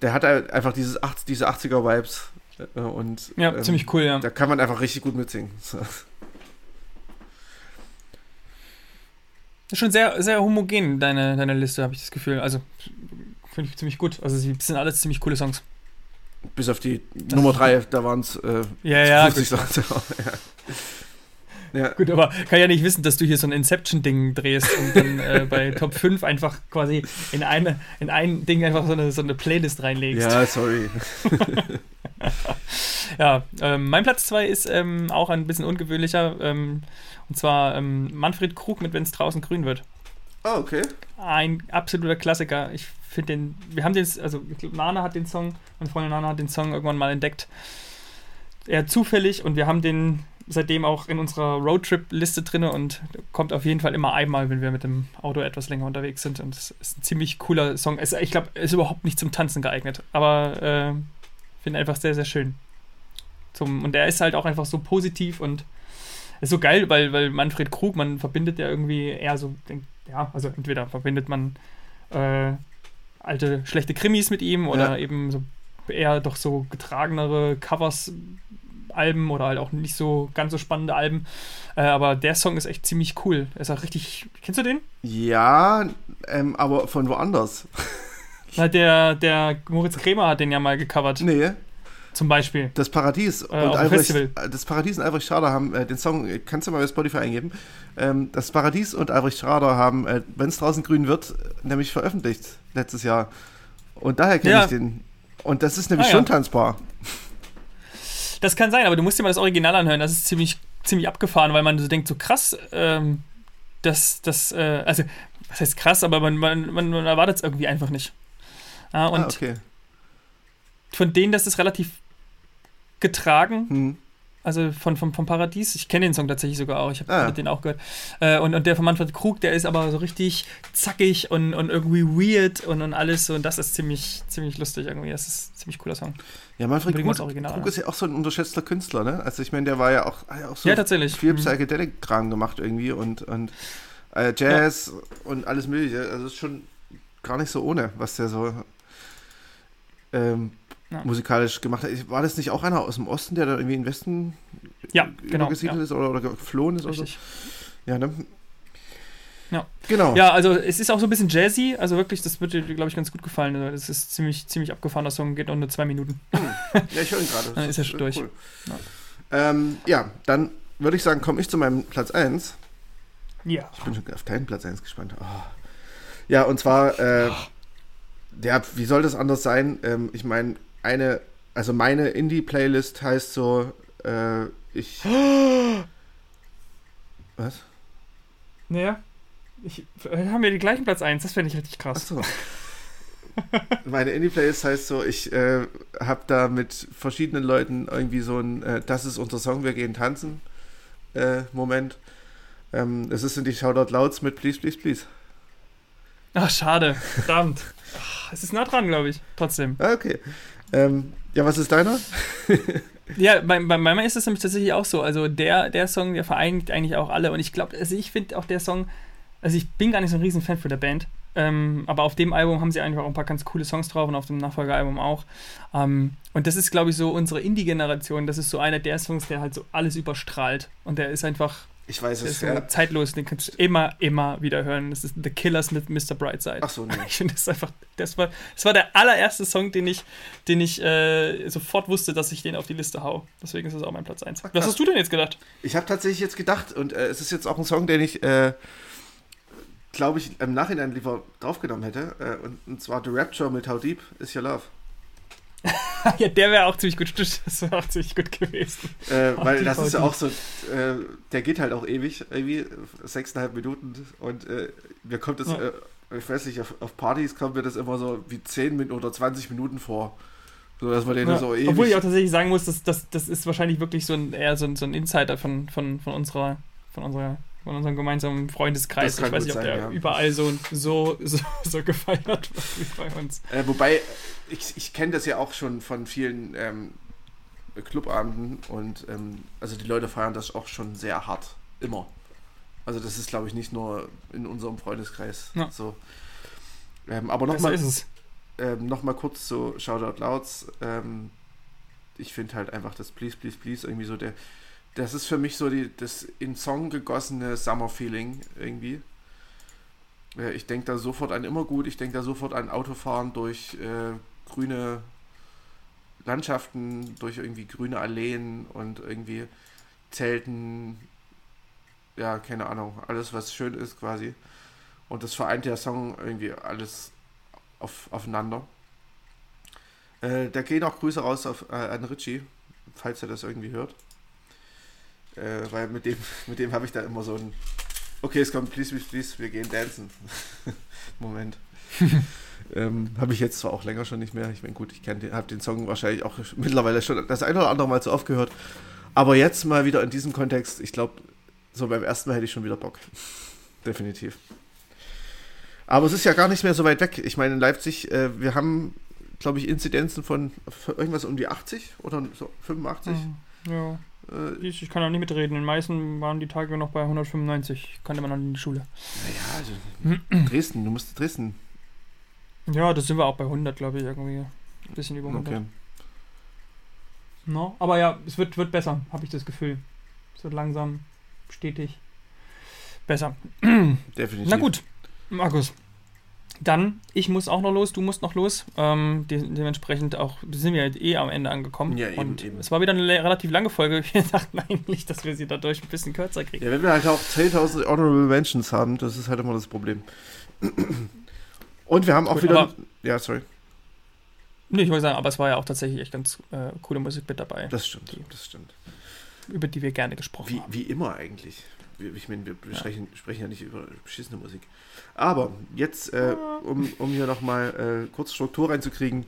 der hat halt einfach dieses 8, diese 80er-Vibes. Äh, und, ja, ähm, ziemlich cool, ja. Da kann man einfach richtig gut mitsingen. So. Ist schon sehr, sehr homogen, deine, deine Liste, habe ich das Gefühl. Also, finde ich ziemlich gut. Also, sie sind alles ziemlich coole Songs. Bis auf die das Nummer 3, da waren es äh, ja, ja, 50 Songs. Ja. Gut, aber kann ja nicht wissen, dass du hier so ein Inception-Ding drehst und dann äh, bei Top 5 einfach quasi in, eine, in ein Ding einfach so eine, so eine Playlist reinlegst. Ja, sorry. ja, ähm, mein Platz 2 ist ähm, auch ein bisschen ungewöhnlicher. Ähm, und zwar ähm, Manfred Krug mit Wenn es draußen grün wird. Oh, okay. Ein absoluter Klassiker. Ich finde den, wir haben den, also ich glaube, Nana hat den Song, meine Freundin Nana hat den Song irgendwann mal entdeckt. Eher zufällig und wir haben den seitdem auch in unserer Roadtrip-Liste drin und kommt auf jeden Fall immer einmal, wenn wir mit dem Auto etwas länger unterwegs sind. Und es ist ein ziemlich cooler Song. Es, ich glaube, er ist überhaupt nicht zum Tanzen geeignet, aber äh, finde einfach sehr, sehr schön. Zum, und er ist halt auch einfach so positiv und ist so geil, weil, weil Manfred Krug, man verbindet ja irgendwie eher so, ja, also entweder verbindet man äh, alte schlechte Krimis mit ihm oder ja. eben so eher doch so getragenere Covers Alben oder halt auch nicht so ganz so spannende Alben. Äh, aber der Song ist echt ziemlich cool. Er ist auch richtig. Kennst du den? Ja, ähm, aber von woanders. Na, der, der Moritz Kremer hat den ja mal gecovert. Nee. Zum Beispiel. Das Paradies äh, und Albrecht, das Paradies und Albrecht Schrader haben äh, den Song, kannst du mal bei Spotify eingeben. Ähm, das Paradies und Albrecht Schrader haben, äh, wenn es draußen grün wird, nämlich veröffentlicht letztes Jahr. Und daher kenne ja. ich den. Und das ist nämlich ah, schon ja. tanzbar. Das kann sein, aber du musst dir mal das Original anhören. Das ist ziemlich ziemlich abgefahren, weil man so denkt, so krass, ähm, dass das, äh, also, was heißt krass, aber man, man, man, man erwartet es irgendwie einfach nicht. Ja, und ah, okay. von denen, das ist relativ getragen. Hm. Also von, von, vom Paradies. Ich kenne den Song tatsächlich sogar auch. Ich habe Ah, ja. den auch gehört. Äh, und, und der von Manfred Krug, der ist aber so richtig zackig und, und irgendwie weird und, und alles. so. Und das ist ziemlich, ziemlich lustig irgendwie. Das ist ein ziemlich cooler Song. Ja, Manfred Krug, Original, Krug ja. ist ja auch so ein unterschätzter Künstler, ne? Also ich meine, der war ja auch, ja auch so Ja, tatsächlich. viel Mhm. Psychedelic-Kram gemacht irgendwie und, und äh, Jazz und alles mögliche. Also es ist schon gar nicht so ohne, was der so ähm, Ja. musikalisch gemacht hat. War das nicht auch einer aus dem Osten, der da irgendwie in den Westen Ja, genau. Ja, ist oder, oder geflohen ist oder so? richtig. Ja, ne? Ja. Genau. Ja, also es ist auch so ein bisschen jazzy. Also wirklich, das wird dir, glaube ich, ganz gut gefallen. Also Das ist ziemlich, ziemlich abgefahrener Song, geht auch nur zwei Minuten. Ja, ich höre ihn gerade. Dann ist er schon durch. Cool. Ähm, ja, dann würde ich sagen, komme ich zu meinem Platz 1. Ja. Ich bin schon auf deinen Platz 1 gespannt. Oh. Ja, und zwar, äh, ja, wie soll das anders sein? Ähm, ich meine, eine, also meine Indie-Playlist heißt so, äh, ich. Was? Naja. Ich, äh, haben wir den gleichen Platz 1, das fände ich richtig krass. Achso. Meine Indie-Playlist heißt so, ich äh, habe da mit verschiedenen Leuten irgendwie so ein, äh, das ist unser Song, wir gehen tanzen äh, Moment. Ähm, es ist in die Shoutout Louds mit Please, Please, Please. Ach, schade. Verdammt. Ach, Es ist nah dran, glaube ich. Trotzdem. Ah, okay. Ähm, ja, was ist deiner? Ja, bei, bei meiner ist es nämlich tatsächlich auch so. Also der, der Song, der vereinigt eigentlich auch alle. Und ich glaube, also ich finde auch der Song, also ich bin gar nicht so ein riesen Fan für der Band. Ähm, aber auf dem Album haben sie einfach auch ein paar ganz coole Songs drauf und auf dem Nachfolgealbum auch. Ähm, und das ist, glaube ich, so unsere Indie-Generation. Das ist so einer der Songs, der halt so alles überstrahlt. Und der ist einfach Ich weiß der es, ist ja. zeitlos. Den kannst du immer, immer wieder hören. Das ist The Killers mit Mr. Brightside. Ach so, nee. Ich finde das einfach, das war, das war der allererste Song, den ich, den ich äh, sofort wusste, dass ich den auf die Liste hau. Deswegen ist es auch mein Platz 1. Ach, Was hast du denn jetzt gedacht? Ich habe tatsächlich jetzt gedacht, und äh, es ist jetzt auch ein Song, den ich, äh, glaube ich, im Nachhinein lieber draufgenommen hätte. Äh, und, und zwar The Rapture mit How Deep Is Your Love. ja, der wäre auch ziemlich gut. Das wäre auch ziemlich gut gewesen. Äh, weil das ist ja auch so, äh, der geht halt auch ewig, irgendwie, sechseinhalb Minuten. Und äh, mir kommt das, Ja. äh, ich weiß nicht, auf, auf Partys kommt mir das immer so wie 10 Minuten oder 20 Minuten vor. So, dass man den Ja. so ewig. Obwohl ich auch tatsächlich sagen muss, dass das, das ist wahrscheinlich wirklich so ein, eher so ein, so ein Insider von, von, von unserer, von unserer von unserem gemeinsamen Freundeskreis. Ich weiß nicht, ob sein, der ja. überall so, so, so, so gefeiert wird wie bei uns. Äh, wobei, ich, ich kenne das ja auch schon von vielen ähm, Clubabenden und ähm, also die Leute feiern das auch schon sehr hart. Immer. Also das ist, glaube ich, nicht nur in unserem Freundeskreis Ja. so. Ähm, aber nochmal ähm, noch mal kurz zu Shoutout Louds. Ähm, ich finde halt einfach das Please, Please, Please irgendwie so der. Das ist für mich so die, das in Song gegossene Summer-Feeling irgendwie. Äh, Ich denke da sofort an immer gut, ich denke da sofort an Autofahren durch äh, grüne Landschaften, durch irgendwie grüne Alleen und irgendwie Zelten, ja, keine Ahnung, alles was schön ist quasi. Und das vereint der Song irgendwie alles auf, aufeinander. Äh, da gehen auch Grüße raus auf, äh, an Richie, falls er das irgendwie hört. Äh, weil mit dem, mit dem habe ich da immer so ein Okay, es kommt, please, please, please, wir gehen dancen. Moment. ähm, habe ich jetzt zwar auch länger schon nicht mehr. Ich meine, gut, ich habe den Song wahrscheinlich auch mittlerweile schon das ein oder andere Mal zu oft gehört. Aber jetzt mal wieder in diesem Kontext, ich glaube, so beim ersten Mal hätte ich schon wieder Bock. Definitiv. Aber es ist ja gar nicht mehr so weit weg. Ich meine, in Leipzig, äh, wir haben, glaube ich, Inzidenzen von irgendwas um die 80 oder so 85. Ja, Äh, ich, ich kann auch nicht mitreden. In Meißen waren die Tage noch bei 195. Ich kannte man noch nicht in die Schule. naja, also, Dresden, du musst Dresden. Ja, das sind wir auch bei 100, glaube ich, irgendwie. Ein bisschen über 100. Okay. No? Aber ja, es wird, wird besser, habe ich das Gefühl. Es wird langsam, stetig besser. Definitiv. Na gut, Markus. Dann, ich muss auch noch los, du musst noch los. Ähm, de dementsprechend auch sind wir halt eh am Ende angekommen. Ja, eben, und eben. es war wieder eine relativ lange Folge. Wir dachten eigentlich, dass wir sie dadurch ein bisschen kürzer kriegen. Ja, wenn wir halt auch 10.000 Honorable Mentions haben, das ist halt immer das Problem. Und wir haben auch Gut, wieder. aber- Ja, sorry. Nee, ich wollte sagen, aber es war ja auch tatsächlich echt ganz äh, coole Musik mit dabei. Das stimmt, das stimmt. über die wir gerne gesprochen Wie, haben. wie immer eigentlich. Wir- Ich meine, wir sprechen, sprechen ja nicht über beschissene Musik. Aber jetzt, äh, um, um hier nochmal äh, kurz Struktur reinzukriegen,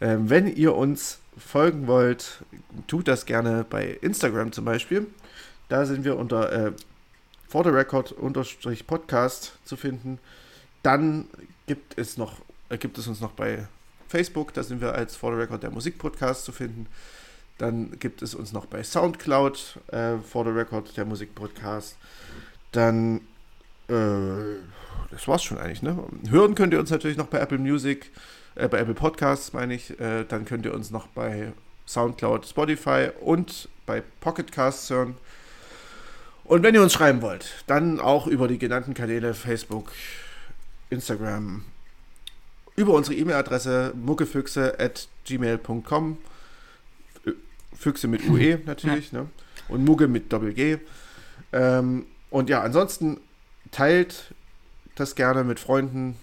ähm, wenn ihr uns folgen wollt, tut das gerne bei Instagram zum Beispiel. Da sind wir unter äh, For the Record unterstrich Podcast zu finden. Dann gibt es noch, äh, gibt es uns noch bei Facebook, da sind wir als For the Record der Musikpodcast zu finden. Dann gibt es uns noch bei Soundcloud, äh, For the Record der Musikpodcast. Dann, äh, das war's schon eigentlich, ne? Hören könnt ihr uns natürlich noch bei Apple Music, äh, bei Apple Podcasts, meine ich. Äh, dann könnt ihr uns noch bei Soundcloud, Spotify und bei Pocket Casts hören. Und wenn ihr uns schreiben wollt, dann auch über die genannten Kanäle Facebook, Instagram, über unsere E-Mail-Adresse muckefüchse at. Füchse mit UE natürlich, ne? Und Mugge mit Doppel-G. Ähm, und ja, ansonsten teilt das gerne mit Freunden.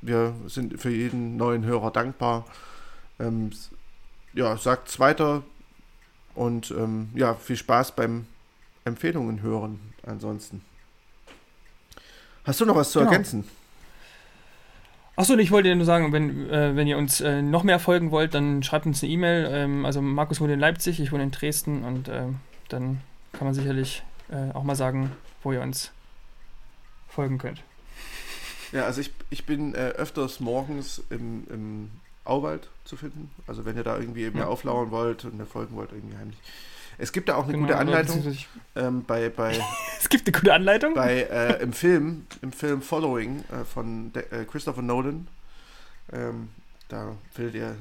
Wir sind für jeden neuen Hörer dankbar. Ähm, ja, sagt es weiter und ähm, ja, viel Spaß beim Empfehlungen hören. Ansonsten. Hast du noch was zu Genau. ergänzen? Achso, und ich wollte dir nur sagen, wenn, äh, wenn ihr uns äh, noch mehr folgen wollt, dann schreibt uns eine E-Mail. Ähm, also Markus wohnt in Leipzig, ich wohne in Dresden und ähm, dann kann man sicherlich äh, auch mal sagen, wo ihr uns folgen könnt. Ja, also ich, ich bin äh, öfters morgens im, im Auwald zu finden. Also wenn ihr da irgendwie mir Ja. auflauern wollt und mir folgen wollt, irgendwie heimlich. Es gibt da auch eine Genau, gute Anleitung beziehungsweise- ähm, bei, bei, Es gibt eine gute Anleitung. bei äh, im Film, im Film Following äh, von De äh, Christopher Nolan. Ähm, da findet ihr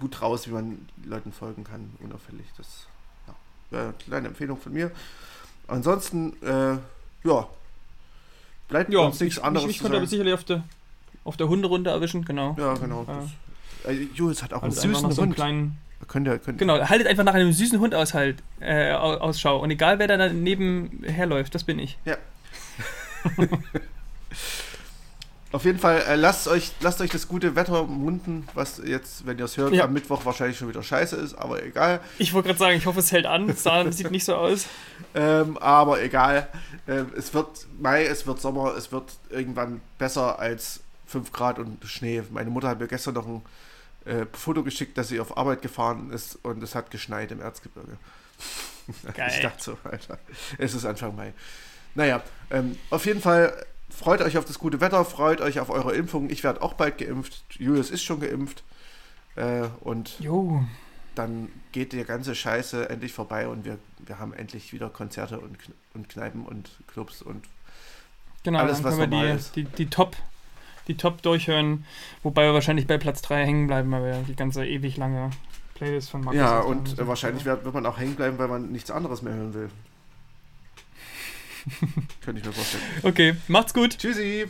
gut raus, wie man Leuten folgen kann, unauffällig. Das ja, kleine Empfehlung von mir. Ansonsten, äh, ja, bleibt ja, uns nichts ich, anderes ich, ich konnte aber sicherlich auf der, auf der Hunderunde erwischen, genau. Ja, genau. Äh, Das, äh, Julius hat auch einen süßen nach so einem Hund. kleinen, Könnt ihr, könnt, genau, haltet einfach nach einem süßen Hund aushalt, äh, au- Ausschau. Und egal, wer da daneben herläuft, das bin ich. Auf jeden Fall, äh, lasst, euch, lasst euch das gute Wetter munden, was jetzt, wenn ihr es hört, Ja. am Mittwoch wahrscheinlich schon wieder scheiße ist, aber egal. Ich wollte gerade sagen, ich hoffe, es hält an. Es sieht nicht so aus. Ähm, aber egal. Ähm, es wird Mai, es wird Sommer, es wird irgendwann besser als 5 Grad und Schnee. Meine Mutter hat mir gestern noch ein äh, Foto geschickt, dass sie auf Arbeit gefahren ist und es hat geschneit im Erzgebirge. Geil. Ich dachte so, Alter, es ist Anfang Mai. Naja, ähm, auf jeden Fall freut euch auf das gute Wetter, freut euch auf eure Impfung. Ich werde auch bald geimpft. Julius ist schon geimpft. Äh, und Jo. dann geht die ganze Scheiße endlich vorbei und wir, wir haben endlich wieder Konzerte und, und Kneipen und Clubs und Genau, Alles, was normal die, ist. die, die Top die Top durchhören, wobei wir wahrscheinlich bei Platz 3 hängen bleiben, weil wir die ganze ewig lange Playlist von Markus ja, und äh, wahrscheinlich wird, wird man auch hängen bleiben, weil man nichts anderes mehr hören will. Könnte ich mir vorstellen. Okay, macht's gut. Tschüssi!